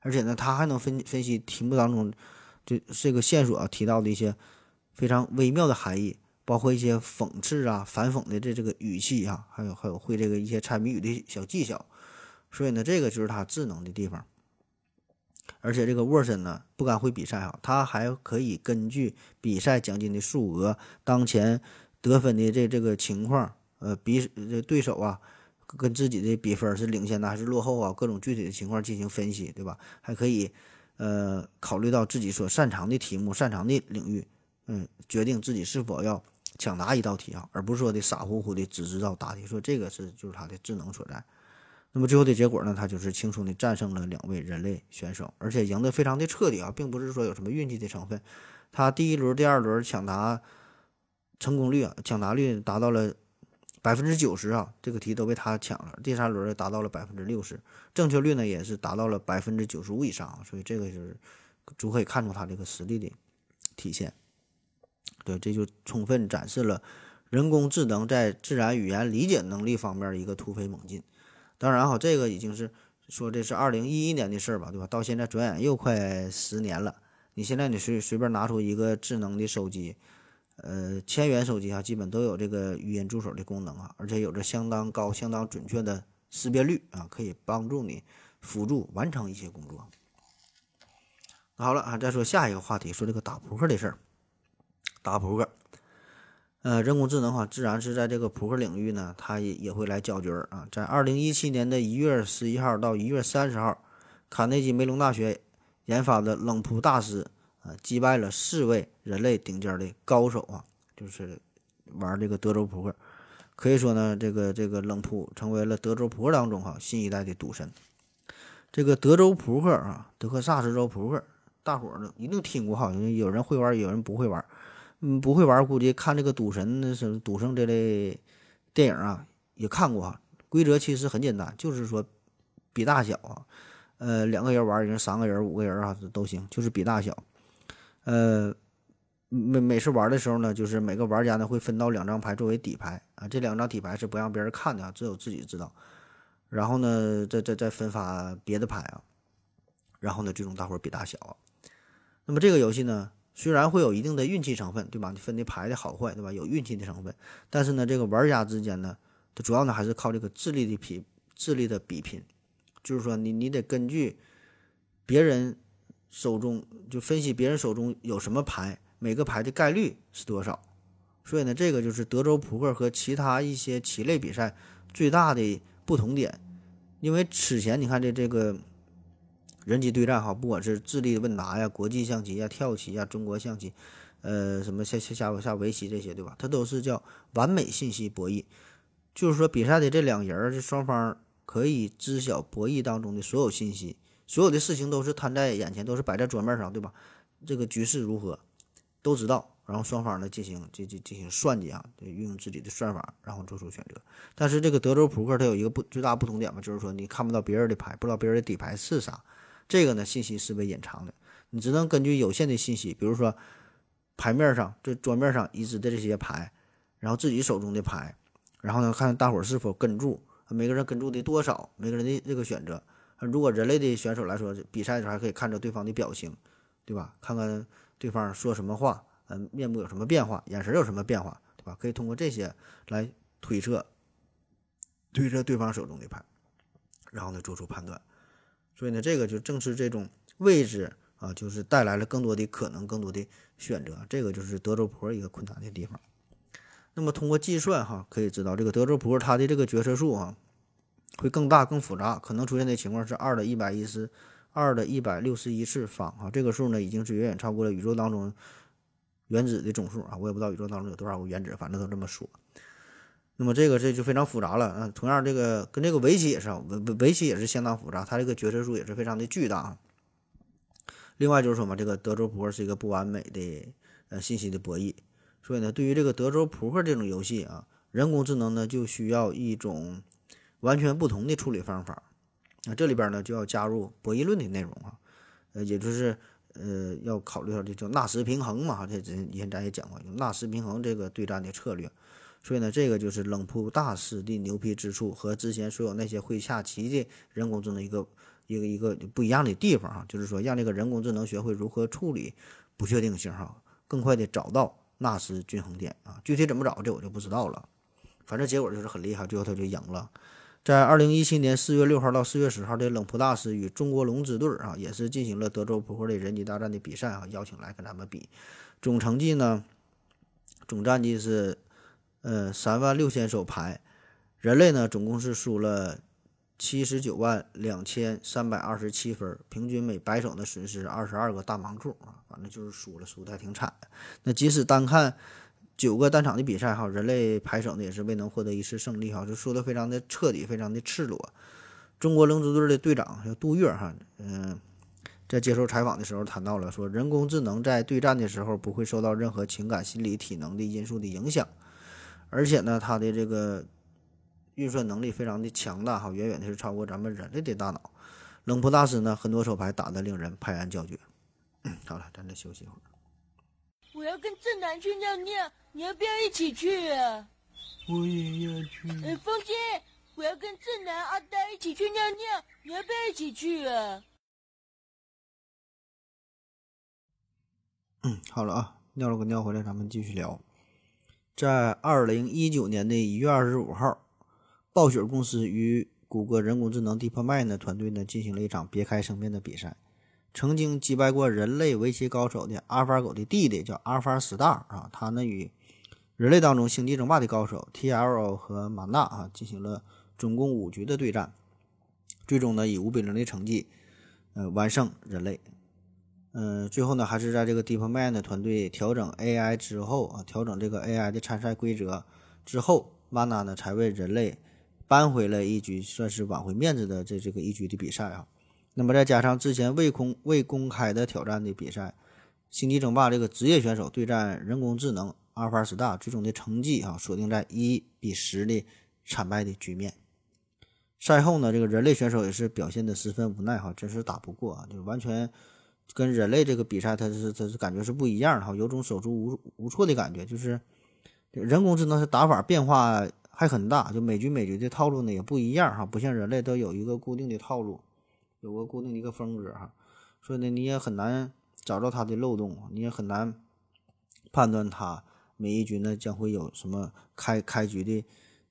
而且呢，它还能分分析题目当中就这个线索提到的一些非常微妙的含义，包括一些讽刺啊、反讽的这这个语气啊，还有还有会这个一些猜谜语的小技巧。所以呢，这个就是它智能的地方。而且这个沃森呢，不干会比赛哈，他还可以根据比赛奖金的数额、当前得分的这这个情况，呃，比这对手啊，跟自己的比分是领先的还是落后啊，各种具体的情况进行分析，对吧？还可以，呃，考虑到自己所擅长的题目、擅长的领域，嗯，决定自己是否要抢答一道题啊，而不是说的傻乎乎的只知道答题。说这个是就是他的智能所在。那么最后的结果呢？他就是轻松的战胜了两位人类选手，而且赢得非常的彻底啊，并不是说有什么运气的成分。他第一轮、第二轮抢答成功率啊，抢答率达到了百分之九十啊，这个题都被他抢了。第三轮达到了百分之六十，正确率呢也是达到了百分之九十五以上，所以这个就是足可以看出他这个实力的体现。对，这就充分展示了人工智能在自然语言理解能力方面的一个突飞猛进。当然哈，这个已经是说这是二零一一年的事儿吧，对吧？到现在转眼又快十年了。你现在你随随便拿出一个智能的手机，呃，千元手机啊，基本都有这个语音助手的功能啊，而且有着相当高、相当准确的识别率啊，可以帮助你辅助完成一些工作。好了啊，再说下一个话题，说这个打扑克的事儿，打扑克。呃，人工智能哈，自然是在这个扑克领域呢，它也也会来搅局儿啊。在二零一七年的一月十一号到一月三十号，卡内基梅隆大学研发的冷扑大师啊，击败了四位人类顶尖的高手啊，就是玩这个德州扑克。可以说呢，这个这个冷扑成为了德州扑克当中哈新一代的赌神。这个德州扑克啊，德克萨斯州扑克，大伙儿呢一定听过哈，有人会玩，有人不会玩。嗯，不会玩，估计看这个赌神那是赌圣这类电影啊，也看过啊。规则其实很简单，就是说比大小啊，呃，两个人玩，人三个人、五个人啊都行，就是比大小。呃，每每次玩的时候呢，就是每个玩家呢会分到两张牌作为底牌啊，这两张底牌是不让别人看的，只有自己知道。然后呢，再再再分发别的牌啊，然后呢，最终大伙儿比大小。那么这个游戏呢？虽然会有一定的运气成分，对吧？你分的牌的好坏，对吧？有运气的成分，但是呢，这个玩家之间呢，它主要呢还是靠这个智力的比智力的比拼，就是说你你得根据别人手中就分析别人手中有什么牌，每个牌的概率是多少。所以呢，这个就是德州扑克和其他一些棋类比赛最大的不同点，因为此前你看这这个。人机对战哈，不管是智力问答呀、国际象棋呀、跳棋呀、中国象棋，呃，什么下下下下围棋这些，对吧？它都是叫完美信息博弈，就是说比赛的这两人儿，这双方可以知晓博弈当中的所有信息，所有的事情都是摊在眼前，都是摆在桌面上，对吧？这个局势如何都知道，然后双方呢进行进进进行算计啊，运用自己的算法，然后做出选择。但是这个德州扑克它有一个不最大不同点嘛，就是说你看不到别人的牌，不知道别人的底牌是啥。这个呢，信息是被隐藏的，你只能根据有限的信息，比如说牌面上、这桌面上已知的这些牌，然后自己手中的牌，然后呢，看大伙儿是否跟注，每个人跟注的多少，每个人的这个选择。如果人类的选手来说，比赛的时候还可以看着对方的表情，对吧？看看对方说什么话，嗯，面部有什么变化，眼神有什么变化，对吧？可以通过这些来推测推测对方手中的牌，然后呢，做出判断。所以呢，这个就正是这种位置啊，就是带来了更多的可能，更多的选择。这个就是德州扑克一个困难的地方。那么通过计算哈，可以知道这个德州扑克它的这个决策数啊，会更大、更复杂，可能出现的情况是二的一百一十二的一百六十一次方啊。这个数呢，已经是远远超过了宇宙当中原子的总数啊。我也不知道宇宙当中有多少个原子，反正都这么说。那么这个这就非常复杂了啊！同样，这个跟这个围棋也是，围围棋也是相当复杂，它这个决策数也是非常的巨大。另外就是说嘛，这个德州扑克是一个不完美的呃信息的博弈，所以呢，对于这个德州扑克这种游戏啊，人工智能呢就需要一种完全不同的处理方法。那这里边呢就要加入博弈论的内容啊，呃，也就是呃要考虑到这叫纳什平衡嘛，这之前咱也讲过，纳什平衡这个对战的策略。所以呢，这个就是冷铺大师的牛皮之处，和之前所有那些会下棋的人工智能一个一个一个不一样的地方啊，就是说让这个人工智能学会如何处理不确定性哈，更快的找到纳什均衡点啊。具体怎么找，这我就不知道了。反正结果就是很厉害，最后他就赢了。在二零一七年四月六号到四月十号的冷铺大师与中国龙之队啊，也是进行了德州扑克的人机大战的比赛啊，邀请来跟咱们比。总成绩呢，总战绩是呃三万六千手牌，人类呢总共是输了七十九万两千三百二十七分，平均每白手呢损失二十二个大盲注啊，反正就是输了，输的还挺惨。那即使单看。九个单场的比赛哈，人类牌手呢也是未能获得一次胜利哈，就输的非常的彻底，非常的赤裸。中国龙之队的队长叫杜月哈，嗯，在接受采访的时候谈到了说，人工智能在对战的时候不会受到任何情感、心理、体能的因素的影响，而且呢，它的这个运算能力非常的强大哈，远远的是超过咱们人类的大脑。冷铺大师呢，很多手牌打得令人拍案叫绝。嗯好了，咱再休息一会儿。我要跟正南去尿尿，你要不要一起去啊？我也要去。呃，风姐，我要跟正南、阿呆一起去尿尿，你要不要一起去啊？嗯，好了啊，尿了个尿回来，咱们继续聊。在二零一九年的一月二十五号，暴雪公司与谷歌人工智能 DeepMind 团队呢进行了一场别开生面的比赛。曾经击败过人类围棋高手的阿尔法狗的弟弟叫阿尔法 Star 啊，他呢与人类当中星际争霸的高手 TLO 和马纳啊进行了总共五局的对战，最终呢以五比零的成绩，呃完胜人类。嗯，最后呢还是在这个 DeepMind 团队调整 AI 之后啊，调整这个 AI 的参赛规则之后，马纳呢才为人类扳回了一局，算是挽回面子的这这个一局的比赛啊。那么再加上之前未公未公开的挑战的比赛，星际争霸这个职业选手对战人工智能阿尔法斯大，最终的成绩啊锁定在一比十的惨败的局面。赛后呢，这个人类选手也是表现的十分无奈哈，真是打不过啊，就完全跟人类这个比赛，他是他是感觉是不一样的哈，有种手足无无措的感觉，就是人工智能是打法变化还很大，就每局每局的套路呢也不一样哈，不像人类都有一个固定的套路。有个固定的一个风格哈，所以呢，你也很难找到它的漏洞，你也很难判断它每一局呢将会有什么开开局的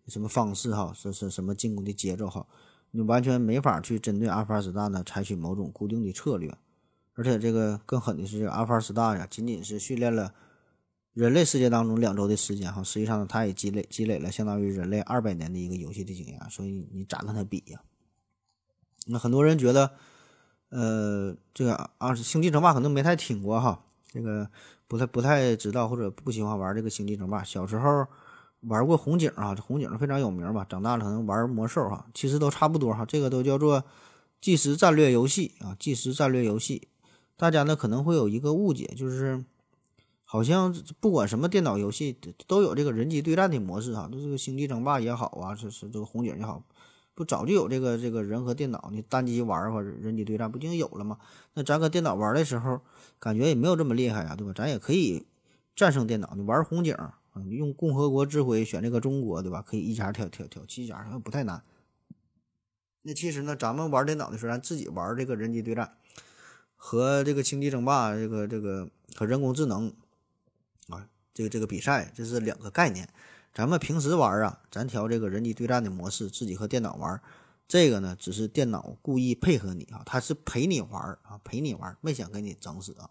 什么方式哈，是是什么进攻的节奏哈，你完全没法去针对阿尔法子弹呢采取某种固定的策略，而且这个更狠的是，阿尔法斯大呀，仅仅是训练了人类世界当中两周的时间哈，实际上他也积累积累了相当于人类二百年的一个游戏的经验，所以你咋跟他比呀？那很多人觉得，呃，这个啊，星际争霸可能没太听过哈，这个不太不太知道或者不喜欢玩这个星际争霸。小时候玩过红警啊，这红警非常有名吧？长大了可能玩魔兽哈，其实都差不多哈。这个都叫做计时战略游戏啊，计时战略游戏。大家呢可能会有一个误解，就是好像不管什么电脑游戏都有这个人机对战的模式哈，就这个星际争霸也好啊，是是这个红警也好。不早就有这个这个人和电脑你单机玩或者人机对战不已经有了吗？那咱搁电脑玩的时候，感觉也没有这么厉害呀，对吧？咱也可以战胜电脑。你玩红警，用共和国指挥选这个中国，对吧？可以一家挑挑挑七家，不太难。那其实呢，咱们玩电脑的时候，咱自己玩这个人机对战和这个星际争霸，这个这个和人工智能啊，这个这个比赛，这是两个概念。咱们平时玩啊，咱调这个人机对战的模式，自己和电脑玩，这个呢只是电脑故意配合你啊，他是陪你玩啊，陪你玩，没想给你整死啊。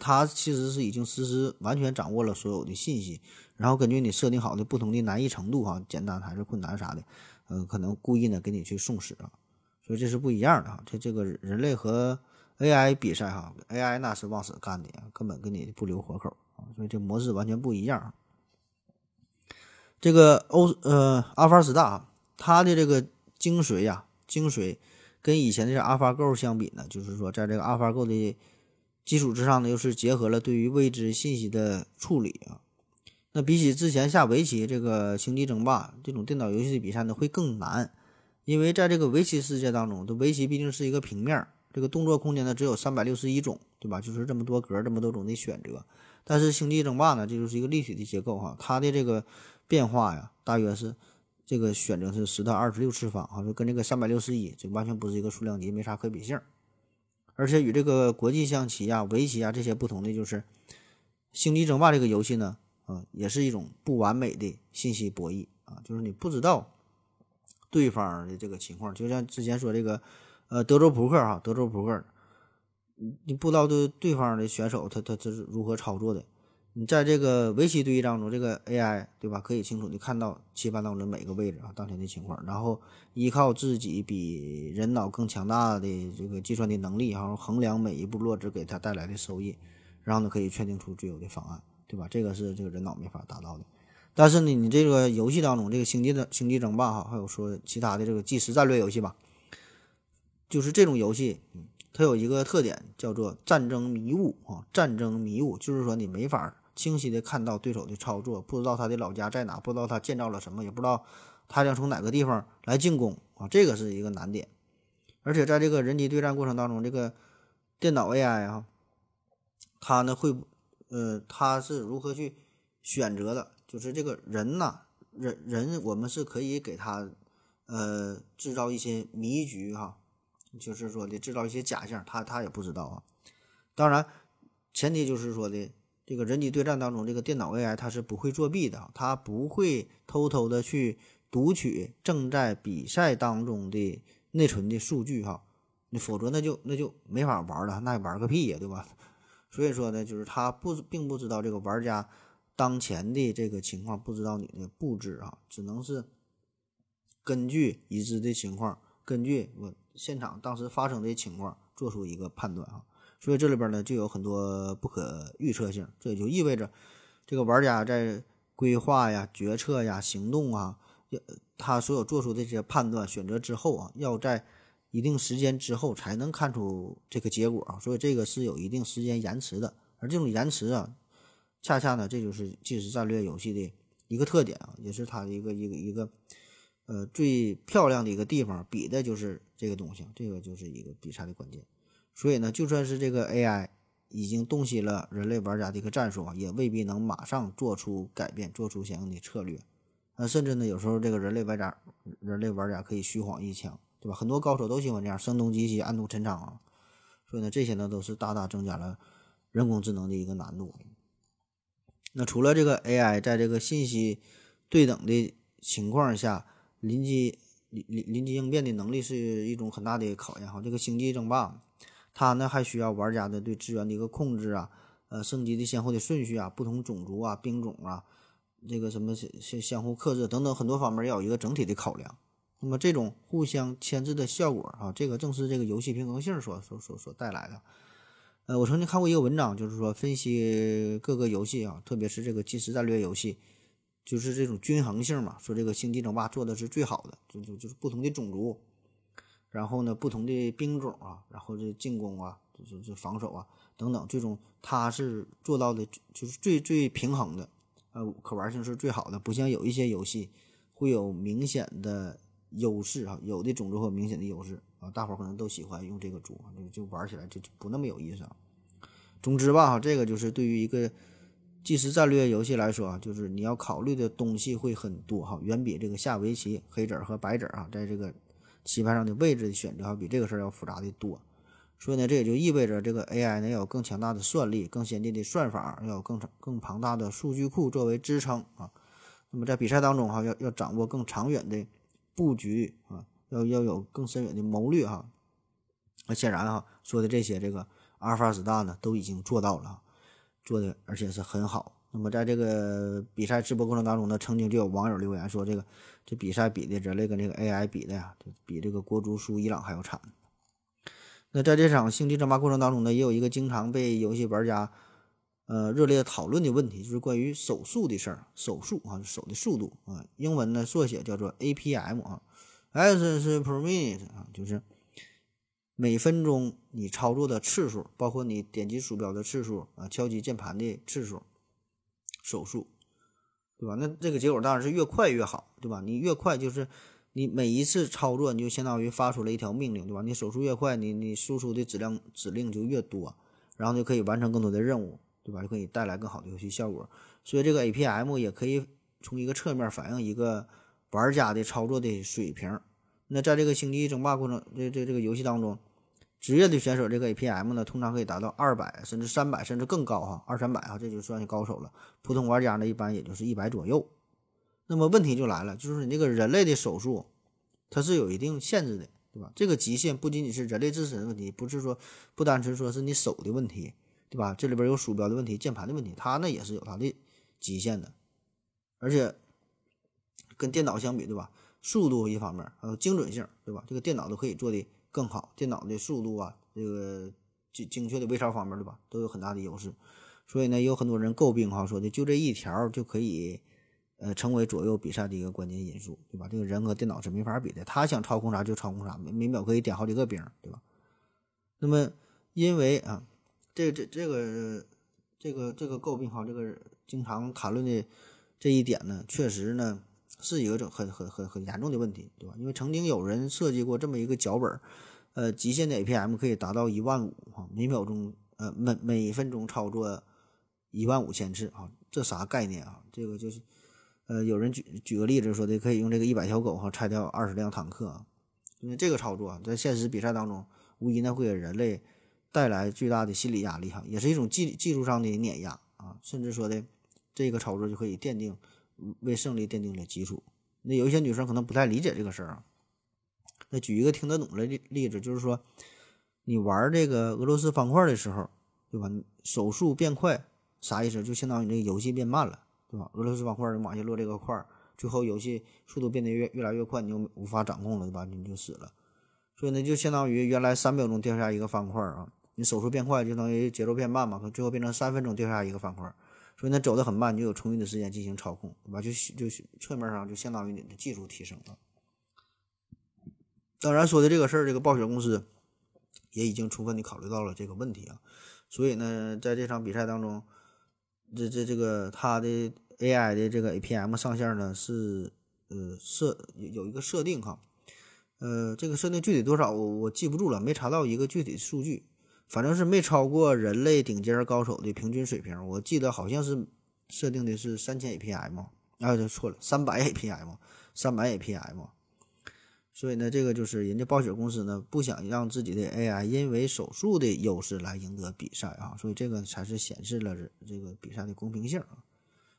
他其实是已经实时完全掌握了所有的信息，然后根据你设定好的不同的难易程度哈，简单还是困难啥的，嗯，可能故意呢给你去送死啊。所以这是不一样的哈。这这个人类和 AI 比赛哈，AI 那是往死干的呀，根本给你不留活口啊。所以这模式完全不一样。这个欧呃阿尔法斯大啊，它的这个精髓呀，精髓跟以前的阿尔法狗相比呢，就是说在这个阿尔法狗的基础之上呢，又是结合了对于未知信息的处理啊。那比起之前下围棋这个星际争霸这种电脑游戏的比赛呢，会更难，因为在这个围棋世界当中，这围棋毕竟是一个平面儿，这个动作空间呢只有三百六十一种，对吧？就是这么多格，这么多种的选择。但是星际争霸呢，这就是一个立体的结构哈，它的这个变化呀，大约是这个选择是十的二十六次方哈，就跟这个三百六十一这完全不是一个数量级，没啥可比性。而且与这个国际象棋啊、围棋啊这些不同的就是，星际争霸这个游戏呢，啊，也是一种不完美的信息博弈啊，就是你不知道对方的这个情况，就像之前说这个，呃，德州扑克哈，德州扑克，你不知道对对方的选手他他他是如何操作的。你在这个围棋对弈当中，这个 AI 对吧，可以清楚的看到棋盘当中每个位置啊当前的情况，然后依靠自己比人脑更强大的这个计算的能力，然后衡量每一步落子给他带来的收益，然后呢可以确定出最优的方案，对吧？这个是这个人脑没法达到的。但是呢，你这个游戏当中，这个星际的星际争霸哈，还有说其他的这个即时战略游戏吧，就是这种游戏，它有一个特点叫做战争迷雾啊，战争迷雾就是说你没法。清晰的看到对手的操作，不知道他的老家在哪，不知道他建造了什么，也不知道他将从哪个地方来进攻啊，这个是一个难点。而且在这个人机对战过程当中，这个电脑 AI 啊，它呢会，呃，它是如何去选择的？就是这个人呐，人人我们是可以给他，呃，制造一些迷局哈，就是说的制造一些假象，他他也不知道啊。当然，前提就是说的。这个人机对战当中，这个电脑 AI 它是不会作弊的，它不会偷偷的去读取正在比赛当中的内存的数据哈，你否则那就那就没法玩了，那玩个屁呀，对吧？所以说呢，就是他不并不知道这个玩家当前的这个情况，不知道你的布置啊，只能是根据已知的情况，根据我现场当时发生的情况做出一个判断啊。所以这里边呢就有很多不可预测性，这也就意味着，这个玩家在规划呀、决策呀、行动啊，要他所有做出的这些判断、选择之后啊，要在一定时间之后才能看出这个结果啊。所以这个是有一定时间延迟的，而这种延迟啊，恰恰呢这就是即时战略游戏的一个特点啊，也是它的一个一个一个呃最漂亮的一个地方，比的就是这个东西，这个就是一个比赛的关键。所以呢，就算是这个 AI 已经洞悉了人类玩家的一个战术啊，也未必能马上做出改变，做出相应的策略。那甚至呢，有时候这个人类玩家，人类玩家可以虚晃一枪，对吧？很多高手都喜欢这样，声东击西，暗度陈仓啊。所以呢，这些呢，都是大大增加了人工智能的一个难度。那除了这个 AI 在这个信息对等的情况下，临机临临临机应变的能力是一种很大的考验哈。这个星际争霸。它呢还需要玩家的对资源的一个控制啊，呃，升级的先后的顺序啊，不同种族啊，兵种啊，这个什么相相互克制等等很多方面要有一个整体的考量。那么这种互相牵制的效果啊，这个正是这个游戏平衡性所所所所带来的。呃，我曾经看过一个文章，就是说分析各个游戏啊，特别是这个即时战略游戏，就是这种均衡性嘛，说这个星际争霸做的是最好的，就就就是不同的种族。然后呢，不同的兵种啊，然后这进攻啊，就是这防守啊等等，这种它是做到的，就是最最平衡的，呃，可玩性是最好的。不像有一些游戏会有明显的优势啊，有的种族会有明显的优势啊，大伙可能都喜欢用这个族，就就玩起来就就不那么有意思。总之吧，这个就是对于一个即时战略游戏来说啊，就是你要考虑的东西会很多哈，远比这个下围棋黑子和白子啊，在这个。棋盘上的位置的选择，要比这个事儿要复杂的多，所以呢，这也就意味着这个 AI 呢要有更强大的算力、更先进的算法，要有更长、更庞大的数据库作为支撑啊。那么在比赛当中哈，要要掌握更长远的布局啊，要要有更深远的谋略哈。那显然哈，说的这些，这个阿尔法子大呢都已经做到了，做的而且是很好。那么在这个比赛直播过程当中呢，曾经就有网友留言说这个。这比赛比的人类跟这个 AI 比的呀，比这个国足输伊朗还要惨。那在这场星际争霸过程当中呢，也有一个经常被游戏玩家呃热烈讨论的问题，就是关于手速的事儿。手速啊，手的速度啊，英文呢缩写叫做 APM 啊，S 是 per minute 啊，就是每分钟你操作的次数，包括你点击鼠标的次数啊，敲击键盘的次数，手速。对吧？那这个结果当然是越快越好，对吧？你越快就是你每一次操作，你就相当于发出了一条命令，对吧？你手速越快，你你输出的质量指令就越多，然后就可以完成更多的任务，对吧？就可以带来更好的游戏效果。所以这个 APM 也可以从一个侧面反映一个玩家的操作的水平。那在这个星际争霸过程，这这这个游戏当中，职业的选手这个 APM 呢，通常可以达到二百甚至三百甚至更高哈，二三百哈，这就算是高手了。普通玩家呢，一般也就是一百左右。那么问题就来了，就是你这个人类的手速，它是有一定限制的，对吧？这个极限不仅仅是人类自身的问题，不是说不单纯说是你手的问题，对吧？这里边有鼠标的问题、键盘的问题，它呢也是有它的极限的。而且跟电脑相比，对吧？速度一方面，还有精准性，对吧？这个电脑都可以做的更好，电脑的速度啊，这个精精确的微操方面，对吧？都有很大的优势。所以呢，有很多人诟病哈，说的就这一条就可以。呃，成为左右比赛的一个关键因素，对吧？这个人和电脑是没法比的，他想操控啥就操控啥，每每秒可以点好几个兵，对吧？那么，因为啊，这这这个这个这个诟病哈，这个经常谈论的这一点呢，确实呢是一个很很很很严重的问题，对吧？因为曾经有人设计过这么一个脚本，呃，极限的 APM 可以达到一万五哈，每秒钟呃每每分钟操作一万五千次啊，这啥概念啊？这个就是。呃，有人举举个例子说的，可以用这个一百条狗哈拆掉二十辆坦克啊，因为这个操作在现实比赛当中，无疑呢会给人类带来巨大的心理压力哈，也是一种技技术上的碾压啊，甚至说的这个操作就可以奠定为胜利奠定了基础。那有一些女生可能不太理解这个事儿啊，那举一个听得懂的例例子，就是说你玩这个俄罗斯方块的时候，对吧？手速变快啥意思？就相当于这个游戏变慢了。对吧？俄罗斯方块往下落这个块儿，最后游戏速度变得越越来越快，你就无法掌控了，对吧？你就死了。所以呢，就相当于原来三秒钟掉下一个方块啊，你手速变快，就等于节奏变慢嘛，可最后变成三分钟掉下一个方块。所以呢，走得很慢，你就有充裕的时间进行操控，对吧？就就侧面上就相当于你的技术提升了。当然说的这个事儿，这个暴雪公司也已经充分的考虑到了这个问题啊。所以呢，在这场比赛当中，这这这个他的。AI 的这个 APM 上线呢是呃设有一个设定哈，呃这个设定具体多少我我记不住了，没查到一个具体数据，反正是没超过人类顶尖高手的平均水平。我记得好像是设定的是三千 APM，啊就错了，三百 APM，三百 APM。所以呢，这个就是人家暴雪公司呢不想让自己的 AI 因为手速的优势来赢得比赛啊，所以这个才是显示了这个比赛的公平性啊。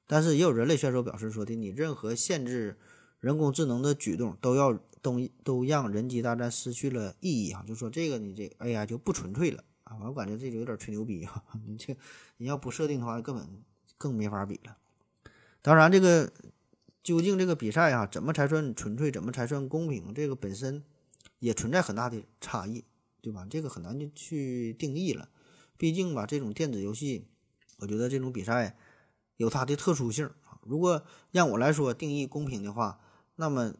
但是也有人类选手表示说的，你任何限制人工智能的举动都要都都让人机大战失去了意义啊！就说这个你这 AI 就不纯粹了啊！我感觉这就有点吹牛逼哈！你这你要不设定的话，根本更没法比了。当然，这个究竟这个比赛啊，怎么才算纯粹，怎么才算公平？这个本身也存在很大的差异，对吧？这个很难就去定义了。毕竟吧，这种电子游戏，我觉得这种比赛。有它的特殊性啊！如果让我来说定义公平的话，那么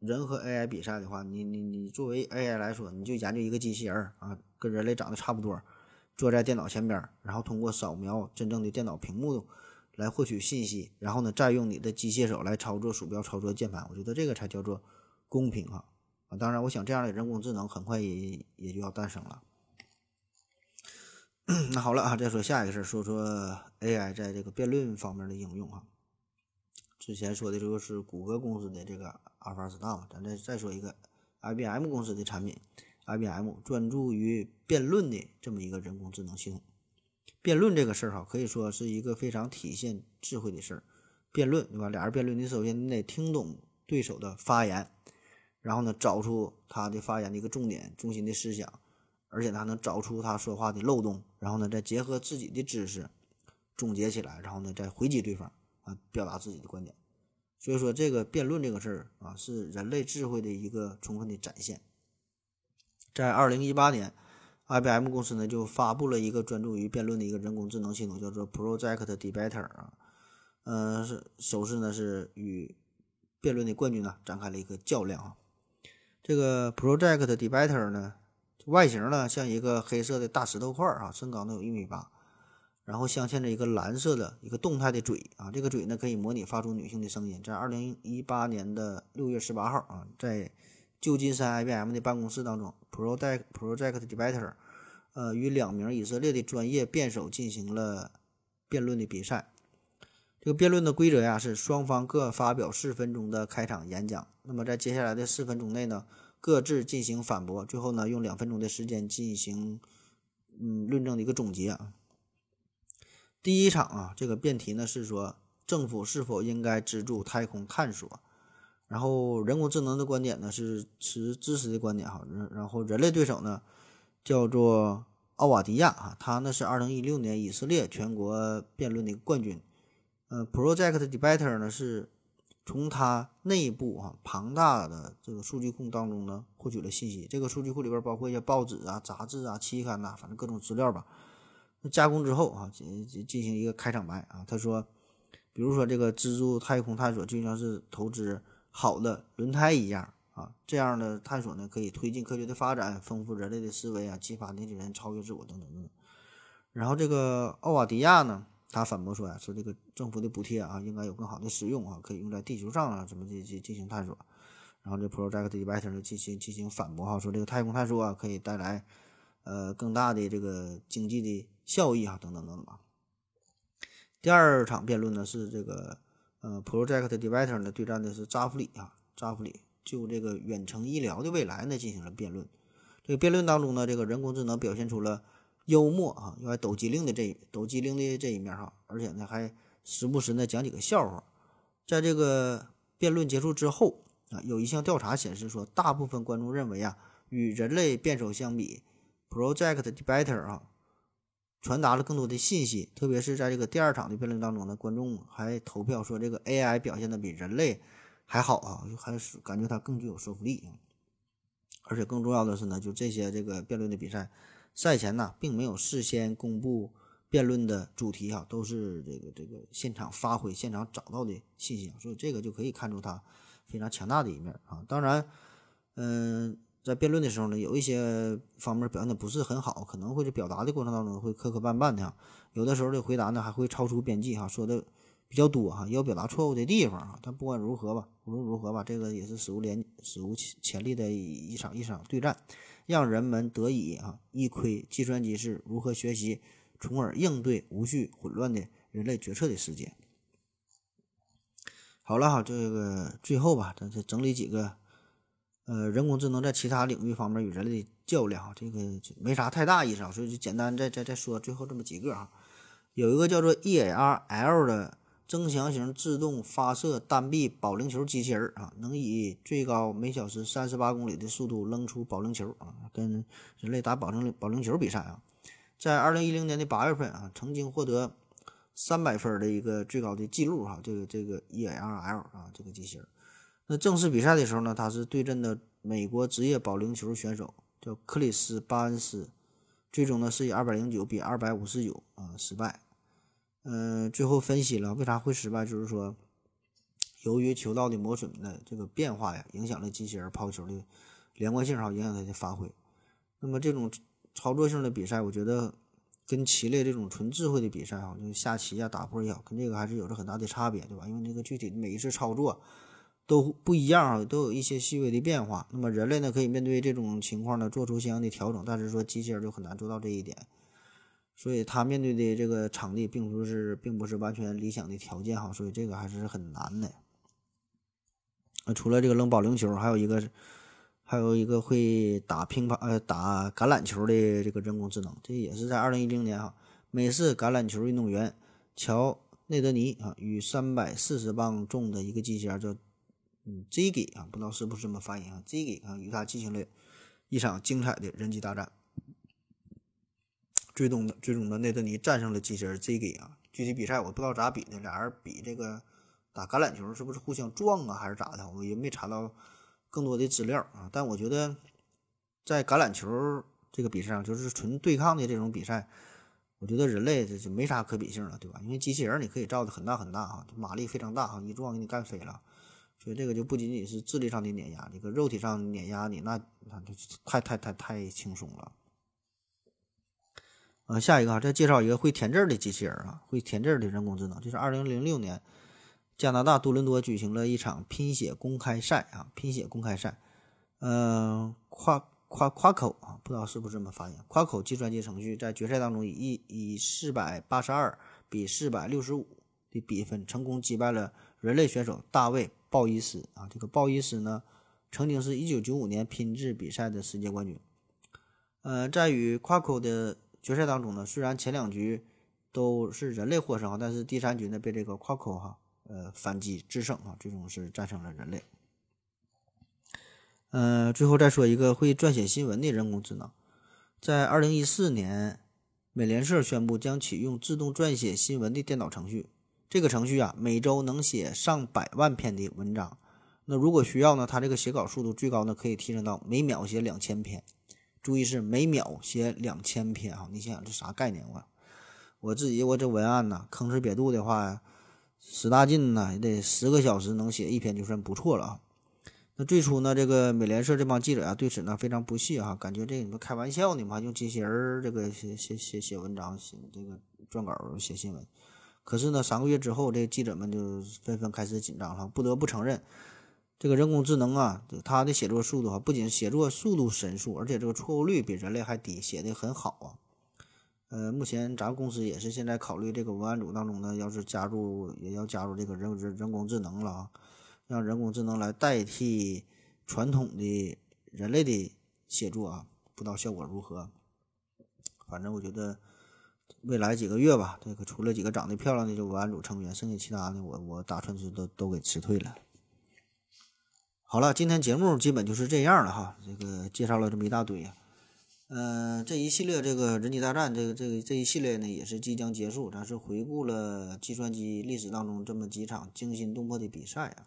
人和 AI 比赛的话，你你你作为 AI 来说，你就研究一个机器人啊，跟人类长得差不多，坐在电脑前边，然后通过扫描真正的电脑屏幕来获取信息，然后呢再用你的机械手来操作鼠标、操作键盘，我觉得这个才叫做公平啊！啊，当然，我想这样的人工智能很快也也就要诞生了。那好了啊，再说下一个事儿，说说 AI 在这个辩论方面的应用啊。之前说的这个是谷歌公司的这个阿尔法 Star 嘛，咱再再说一个 IBM 公司的产品，IBM 专注于辩论的这么一个人工智能系统。辩论这个事儿哈，可以说是一个非常体现智慧的事儿。辩论对吧？俩人辩论，你首先你得听懂对手的发言，然后呢找出他的发言的一个重点、中心的思想。而且他能找出他说话的漏洞，然后呢，再结合自己的知识总结起来，然后呢，再回击对方啊，表达自己的观点。所以说，这个辩论这个事儿啊，是人类智慧的一个充分的展现。在二零一八年，IBM 公司呢就发布了一个专注于辩论的一个人工智能系统，叫做 Project Debater 啊，呃，是首次呢是与辩论的冠军呢展开了一个较量啊。这个 Project Debater 呢。外形呢像一个黑色的大石头块儿啊，身高呢有一米八，然后镶嵌着一个蓝色的一个动态的嘴啊，这个嘴呢可以模拟发出女性的声音。在二零一八年的六月十八号啊，在旧金山 IBM 的办公室当中，Project Project Debater，呃，与两名以色列的专业辩手进行了辩论的比赛。这个辩论的规则呀是双方各发表四分钟的开场演讲，那么在接下来的四分钟内呢，各自进行反驳，最后呢用两分钟的时间进行嗯论证的一个总结啊。第一场啊，这个辩题呢是说政府是否应该资助太空探索，然后人工智能的观点呢是持支持的观点哈，然然后人类对手呢叫做奥瓦迪亚啊，他呢是二零一六年以色列全国辩论的冠军。呃，Project Debater 呢是从它内部啊庞大的这个数据库当中呢获取了信息。这个数据库里边包括一些报纸啊、杂志啊、期刊呐，反正各种资料吧。那加工之后啊，进进进行一个开场白啊。他说，比如说这个资助太空探索就像是投资好的轮胎一样啊，这样的探索呢可以推进科学的发展，丰富人类的思维啊，激发年轻人超越自我等等等等。然后这个奥瓦迪亚呢？他反驳说呀，说这个政府的补贴啊，应该有更好的使用啊，可以用在地球上啊，怎么进进进行探索。然后这 Project Debater 就进行进行反驳哈，说这个太空探索啊，可以带来呃更大的这个经济的效益啊，等等等等吧。第二场辩论呢是这个呃 Project Debater 呢对战的是扎弗里啊，扎弗里就这个远程医疗的未来呢进行了辩论。这个辩论当中呢，这个人工智能表现出了。幽默啊，又爱抖机灵的这抖机灵的这一面哈，而且呢还时不时呢讲几个笑话。在这个辩论结束之后啊，有一项调查显示说，大部分观众认为啊，与人类辩手相比，Project Debater 啊传达了更多的信息。特别是在这个第二场的辩论当中呢，观众还投票说这个 AI 表现的比人类还好啊，还是感觉它更具有说服力啊。而且更重要的是呢，就这些这个辩论的比赛。赛前呢，并没有事先公布辩论的主题啊，都是这个这个现场发挥、现场找到的信息啊，所以这个就可以看出他非常强大的一面啊。当然，嗯，在辩论的时候呢，有一些方面表现的不是很好，可能会在表达的过程当中会磕磕绊绊的，有的时候的回答呢还会超出边际哈，说的比较多哈，也有表达错误的地方啊。但不管如何吧，无论如何吧，这个也是史无前史无前例的一场一场对战。让人们得以啊一窥计算机是如何学习，从而应对无序混乱的人类决策的世界。好了哈，这个最后吧，咱再整理几个，呃，人工智能在其他领域方面与人类的较量哈，这个没啥太大意思啊，所以就简单再再再说最后这么几个哈，有一个叫做 EARL 的。增强型自动发射单臂保龄球机器人啊，能以最高每小时三十八公里的速度扔出保龄球啊，跟人类打保龄保龄球比赛啊，在二零一零年的八月份啊，曾经获得三百分的一个最高的记录哈，这个这个 EARL 啊，这个机器人。那正式比赛的时候呢，他是对阵的美国职业保龄球选手，叫克里斯巴恩斯，最终呢是以二百零九比二百五十九啊失败。嗯，最后分析了为啥会失败，就是说，由于球道的磨损的这个变化呀，影响了机器人抛球的连贯性，哈，影响它的发挥。那么这种操作性的比赛，我觉得跟棋类这种纯智慧的比赛，哈，就下棋呀、打扑也好，跟这个还是有着很大的差别，对吧？因为这个具体每一次操作都不一样，啊，都有一些细微的变化。那么人类呢，可以面对这种情况呢，做出相应的调整，但是说机器人就很难做到这一点。所以他面对的这个场地并不是，并不是完全理想的条件哈，所以这个还是很难的。除了这个扔保龄球，还有一个，还有一个会打乒乓呃打橄榄球的这个人工智能，这也是在二零一零年哈，美式橄榄球运动员乔内德尼啊与三百四十磅重的一个机器人叫嗯 Ziggy 啊，不知道是不是这么发音啊，Ziggy 啊与他进行了一场精彩的人机大战。最终的最终的内德尼战胜了机器人 Ziggy 啊，具体比赛我不知道咋比的，俩人比这个打橄榄球是不是互相撞啊，还是咋的？我也没查到更多的资料啊。但我觉得在橄榄球这个比赛上，就是纯对抗的这种比赛，我觉得人类这就没啥可比性了，对吧？因为机器人你可以造的很大很大啊，马力非常大哈，一撞给你干飞了。所以这个就不仅仅是智力上的碾压，这个肉体上碾压你，那那就太太太太轻松了。呃，下一个啊，再介绍一个会填字的机器人啊，会填字的人工智能，就是二零零六年加拿大多伦多举行了一场拼写公开赛啊，拼写公开赛，呃，夸夸夸口啊，不知道是不是这么发音，夸口计算机程序在决赛当中以一以四百八十二比四百六十五的比分成功击败了人类选手大卫鲍伊斯啊，这个鲍伊斯呢，曾经是一九九五年拼智比赛的世界冠军。呃，在与夸口的决赛当中呢，虽然前两局都是人类获胜，但是第三局呢被这个夸口哈呃反击制胜啊，最终是战胜了人类。呃，最后再说一个会撰写新闻的人工智能，在二零一四年，美联社宣布将启用自动撰写新闻的电脑程序。这个程序啊，每周能写上百万篇的文章。那如果需要呢，它这个写稿速度最高呢可以提升到每秒写两千篇。注意是每秒写两千篇啊！你想想这啥概念？我我自己我这文案呢，吭哧瘪肚的话，使大劲呢，也得十个小时能写一篇就算不错了啊。那最初呢，这个美联社这帮记者啊，对此呢非常不屑啊，感觉这你们开玩笑呢嘛，用机器人这个写写写写文章，写这个撰稿写新闻。可是呢，三个月之后，这记者们就纷纷开始紧张了，不得不承认。这个人工智能啊，它的写作速度啊，不仅写作速度神速，而且这个错误率比人类还低，写的很好啊。呃，目前咱们公司也是现在考虑这个文案组当中呢，要是加入，也要加入这个人人人工智能了啊，让人工智能来代替传统的人类的写作啊，不知道效果如何。反正我觉得未来几个月吧，这个除了几个长得漂亮的这文案组成员，剩下其他的我我打算是都都给辞退了。好了，今天节目基本就是这样了哈。这个介绍了这么一大堆，嗯，这一系列这个人机大战，这个这个这一系列呢也是即将结束。咱是回顾了计算机历史当中这么几场惊心动魄的比赛啊。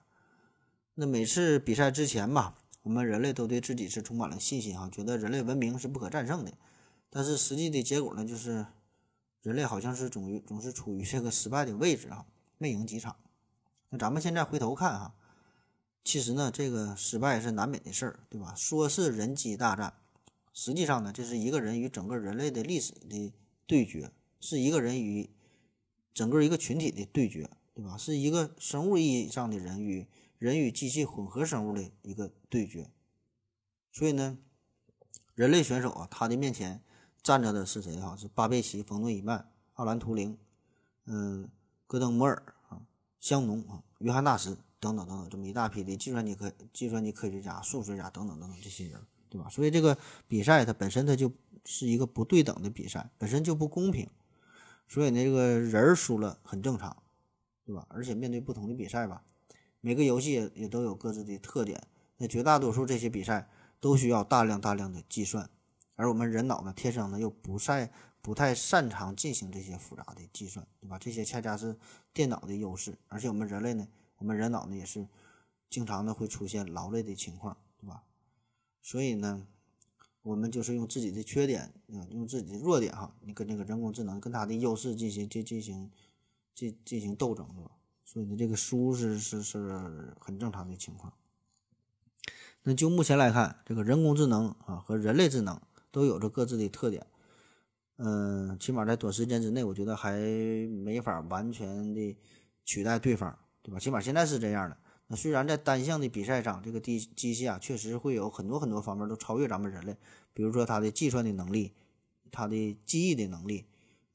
那每次比赛之前吧，我们人类都对自己是充满了信心哈，觉得人类文明是不可战胜的。但是实际的结果呢，就是人类好像是总于总是处于这个失败的位置啊，没赢几场。那咱们现在回头看哈。其实呢，这个失败是难免的事儿，对吧？说是人机大战，实际上呢，这是一个人与整个人类的历史的对决，是一个人与整个一个群体的对决，对吧？是一个生物意义上的人与人与机器混合生物的一个对决。所以呢，人类选手啊，他的面前站着的是谁哈？是巴贝奇、冯诺依曼、奥兰图灵、嗯，戈登摩尔啊、香农啊、约翰纳什。等等等等，这么一大批的计算机科、计算机科学家、数学家等等等等这些人，对吧？所以这个比赛它本身它就是一个不对等的比赛，本身就不公平。所以呢，这个人输了很正常，对吧？而且面对不同的比赛吧，每个游戏也也都有各自的特点。那绝大多数这些比赛都需要大量大量的计算，而我们人脑呢，天生呢又不擅不太擅长进行这些复杂的计算，对吧？这些恰恰是电脑的优势，而且我们人类呢。我们人脑呢也是经常的会出现劳累的情况，对吧？所以呢，我们就是用自己的缺点，嗯，用自己的弱点哈，你跟这个人工智能跟它的优势进行进进行进进行斗争，对吧？所以呢，这个输是是是很正常的情况。那就目前来看，这个人工智能啊和人类智能都有着各自的特点，嗯，起码在短时间之内，我觉得还没法完全的取代对方。对吧？起码现在是这样的。那虽然在单项的比赛上，这个机机器啊，确实会有很多很多方面都超越咱们人类，比如说它的计算的能力，它的记忆的能力，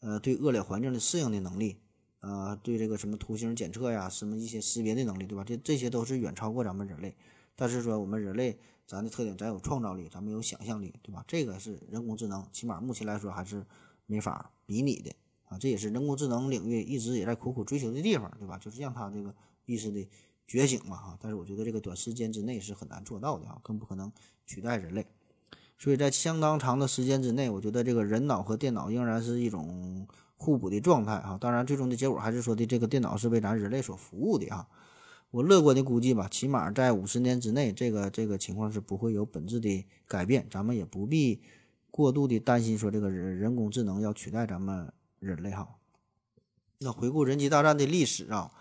呃，对恶劣环境的适应的能力，呃，对这个什么图形检测呀，什么一些识别的能力，对吧？这这些都是远超过咱们人类。但是说我们人类，咱的特点，咱有创造力，咱们有想象力，对吧？这个是人工智能，起码目前来说还是没法比拟的。啊，这也是人工智能领域一直也在苦苦追求的地方，对吧？就是让它这个意识的觉醒嘛，哈。但是我觉得这个短时间之内是很难做到的啊，更不可能取代人类。所以在相当长的时间之内，我觉得这个人脑和电脑仍然是一种互补的状态啊。当然，最终的结果还是说的这个电脑是为咱人类所服务的啊。我乐观的估计吧，起码在五十年之内，这个这个情况是不会有本质的改变。咱们也不必过度的担心说这个人人工智能要取代咱们。人类哈，那回顾人机大战的历史啊，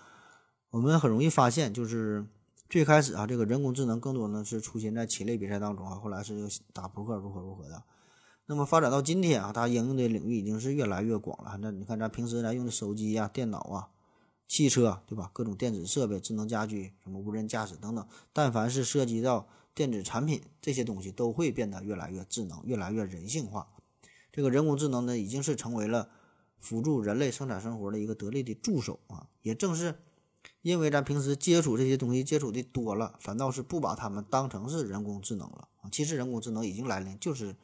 我们很容易发现，就是最开始啊，这个人工智能更多呢是出现在棋类比赛当中啊，后来是打扑克如何如何的。那么发展到今天啊，它应用的领域已经是越来越广了。那你看咱平时咱用的手机呀、电脑啊、汽车，对吧？各种电子设备、智能家居、什么无人驾驶等等，但凡是涉及到电子产品这些东西，都会变得越来越智能、越来越人性化。这个人工智能呢，已经是成为了辅助人类生产生活的一个得力的助手啊。也正是因为咱平时接触这些东西接触的多了，反倒是不把它们当成是人工智能了啊。其实人工智能已经来临，就是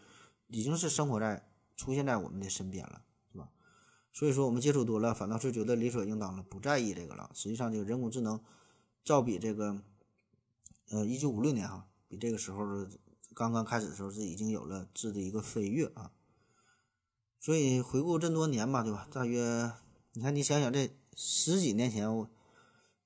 已经是生活在出现在我们的身边了，所以说我们接触多了，反倒是觉得理所应当了，不在意这个了。实际上，这个人工智能照比这个呃一九五六年哈，比这个时候刚刚开始的时候是已经有了质的一个飞跃啊。所以回顾这么多年吧，对吧？大约你看，你想想这十几年前，我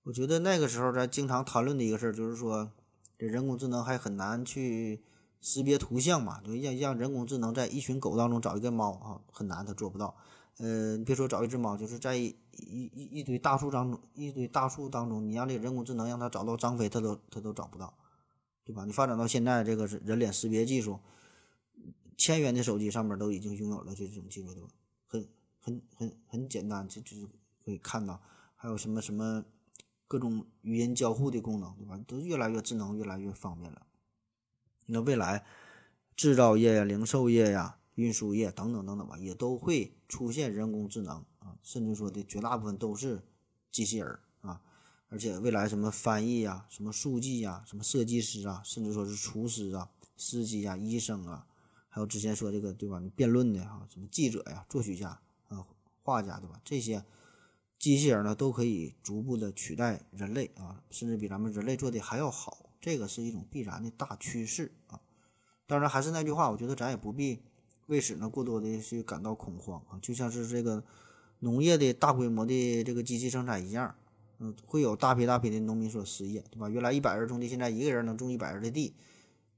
我觉得那个时候咱经常谈论的一个事儿，就是说这人工智能还很难去识别图像嘛，就让让人工智能在一群狗当中找一个猫啊，很难，它做不到。呃，别说找一只猫，就是在一一一堆大树当中，一堆大树当中，你让这个人工智能让它找到张飞，它都它都找不到，对吧？你发展到现在，这个是人脸识别技术。千元的手机上面都已经拥有了这种技术，对吧？很很很很简单，就就是可以看到，还有什么什么各种语音交互的功能，对吧？都越来越智能，越来越方便了。那未来制造业呀、零售业呀、运输业等等等等吧，也都会出现人工智能啊，甚至说的绝大部分都是机器人啊。而且未来什么翻译呀、什么书记呀、什么设计师啊，甚至说是厨师啊、司机呀、医生啊。还有之前说这个对吧？辩论的哈，什么记者呀、作曲家啊、画家对吧？这些机器人呢，都可以逐步的取代人类啊，甚至比咱们人类做的还要好。这个是一种必然的大趋势啊。当然还是那句话，我觉得咱也不必为此呢过多的去感到恐慌啊。就像是这个农业的大规模的这个机器生产一样，嗯，会有大批大批的农民所失业，对吧？原来一百人种地，现在一个人能种一百人的地。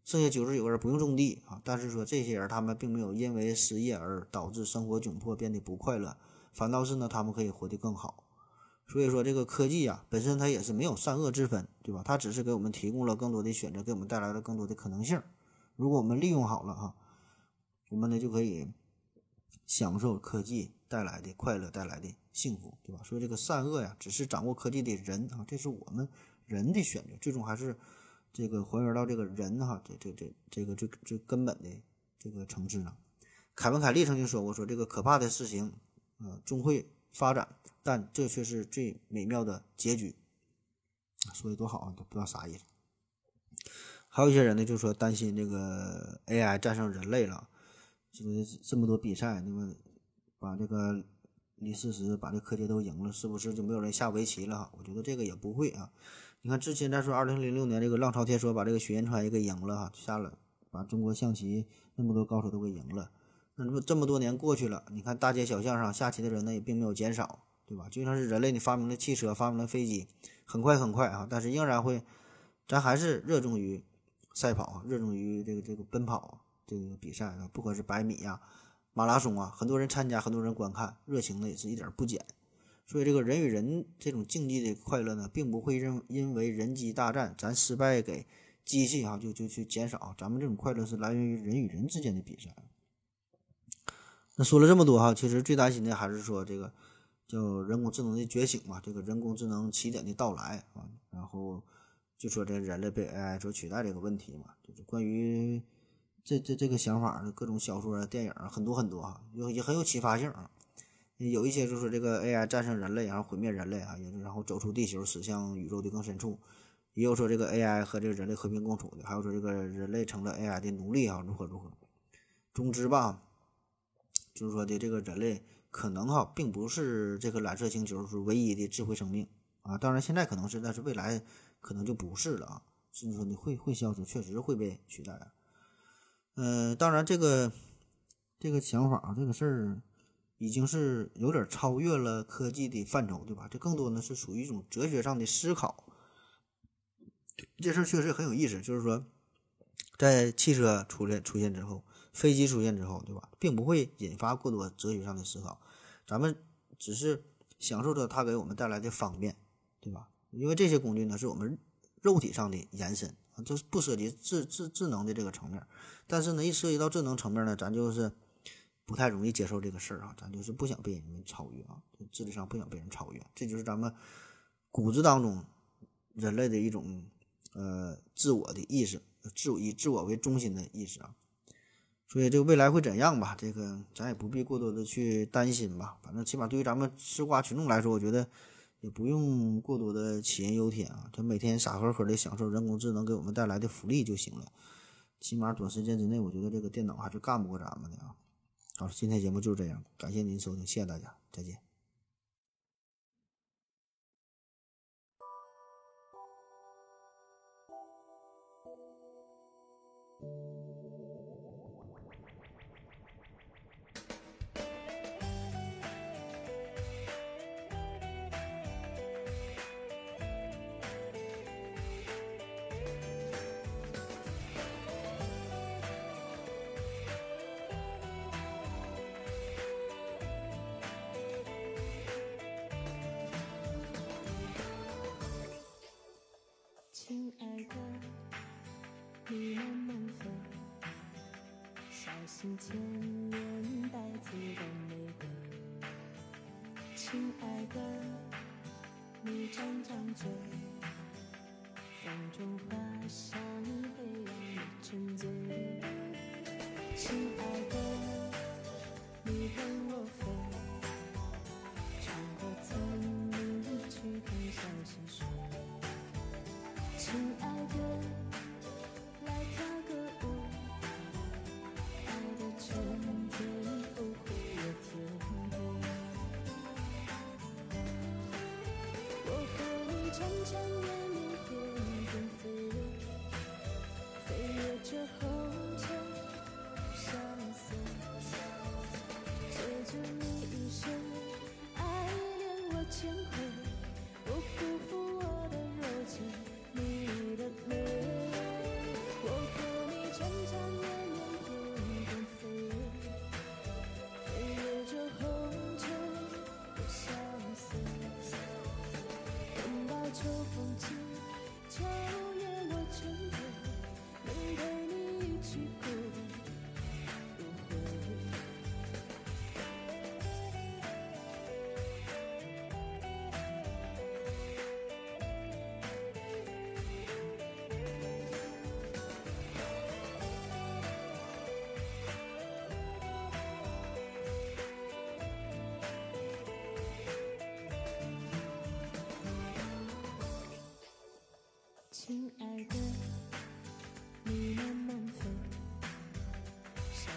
剩下九十九个人不用种地啊，但是说这些人他们并没有因为失业而导致生活窘迫变得不快乐，反倒是呢他们可以活得更好。所以说这个科技啊本身它也是没有善恶之分，对吧？它只是给我们提供了更多的选择，给我们带来了更多的可能性。如果我们利用好了哈，我们呢就可以享受科技带来的快乐带来的幸福，对吧？所以这个善恶呀，只是掌握科技的人啊，这是我们人的选择，最终还是。这个还原到这个人哈，这这这这个最最根本的这个层次上，凯文·凯利曾经说过，说这个可怕的事情，呃，终会发展，但这却是最美妙的结局。说的多好啊，都不知道啥意思。还有一些人呢，就说担心这个 AI 战胜人类了，就是这么多比赛，那么把这个李世石把这柯洁都赢了，是不是就没有人下围棋了？我觉得这个也不会啊。你看，之前咱说二零零六年这个浪潮天说把这个许延川也给赢了哈，下了把中国象棋那么多高手都给赢了。那么这么多年过去了，你看大街小巷上下棋的人呢也并没有减少，对吧？就像是人类你发明了汽车，发明了飞机，很快很快啊，但是仍然会，咱还是热衷于赛跑，热衷于这个这个奔跑这个比赛啊，不管是百米呀、马拉松啊，很多人参加，很多人观看，热情呢也是一点不减。所以，这个人与人这种竞技的快乐呢，并不会认因为人机大战咱失败给机器哈就就去减少。咱们这种快乐是来源于人与人之间的比赛。那说了这么多哈，其实最担心的还是说这个叫人工智能的觉醒嘛，这个人工智能起点的到来啊，然后就说这人类被 AI 所取代这个问题嘛，就是关于这这这个想法的各种小说啊、电影，很多很多啊，有也很有启发性啊。有一些就是这个 AI 战胜人类，然后毁灭人类啊，也然后走出地球，驶向宇宙的更深处。也有说这个 AI 和这个人类和平共处的，还有说这个人类成了 AI 的奴隶啊，如何如何。总之吧，就是说的这个人类可能哈，并不是这个蓝色星球是唯一的智慧生命啊。当然现在可能是，但是未来可能就不是了啊。甚至说你会会消失，确实会被取代。嗯，当然这个这个想法这个事儿。已经是有点超越了科技的范畴，对吧？这更多呢是属于一种哲学上的思考。这事儿确实很有意思，就是说，在汽车出现出现之后，飞机出现之后，对吧？并不会引发过多哲学上的思考，咱们只是享受着它给我们带来的方便，对吧？因为这些工具呢是我们肉体上的延伸这不涉及智智智能的这个层面。但是呢，一涉及到智能层面呢，咱就是不太容易接受这个事儿啊，咱就是不想被人们超越啊，智力上不想被人超越，这就是咱们骨子当中人类的一种呃自我的意识，自以自我为中心的意识啊。所以这个未来会怎样吧？这个咱也不必过多的去担心吧。反正起码对于咱们吃瓜群众来说，我觉得也不用过多的杞人忧天啊。咱每天傻呵呵的享受人工智能给我们带来的福利就行了。起码短时间之内，我觉得这个电脑还是干不过咱们的啊。好，今天节目就是这样，感谢您收听，谢谢大家，再见。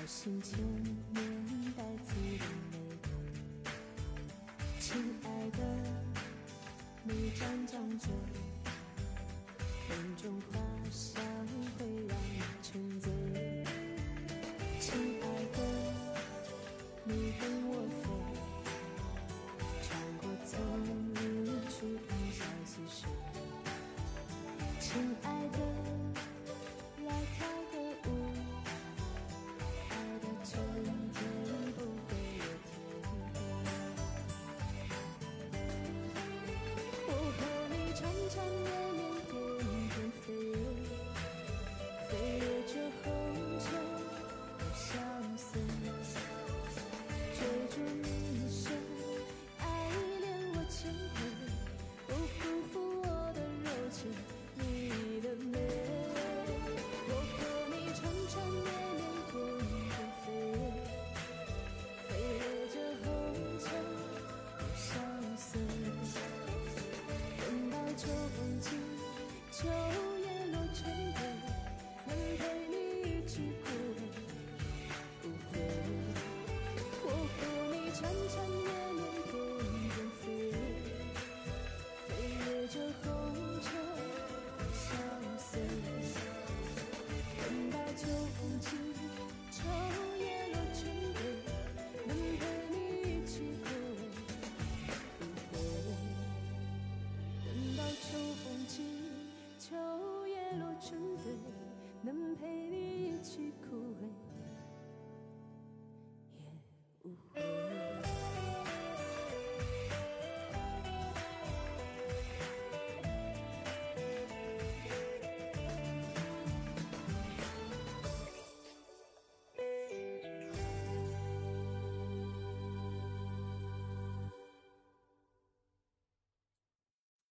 小心前面带刺的玫瑰。亲爱的，你张张嘴，风中花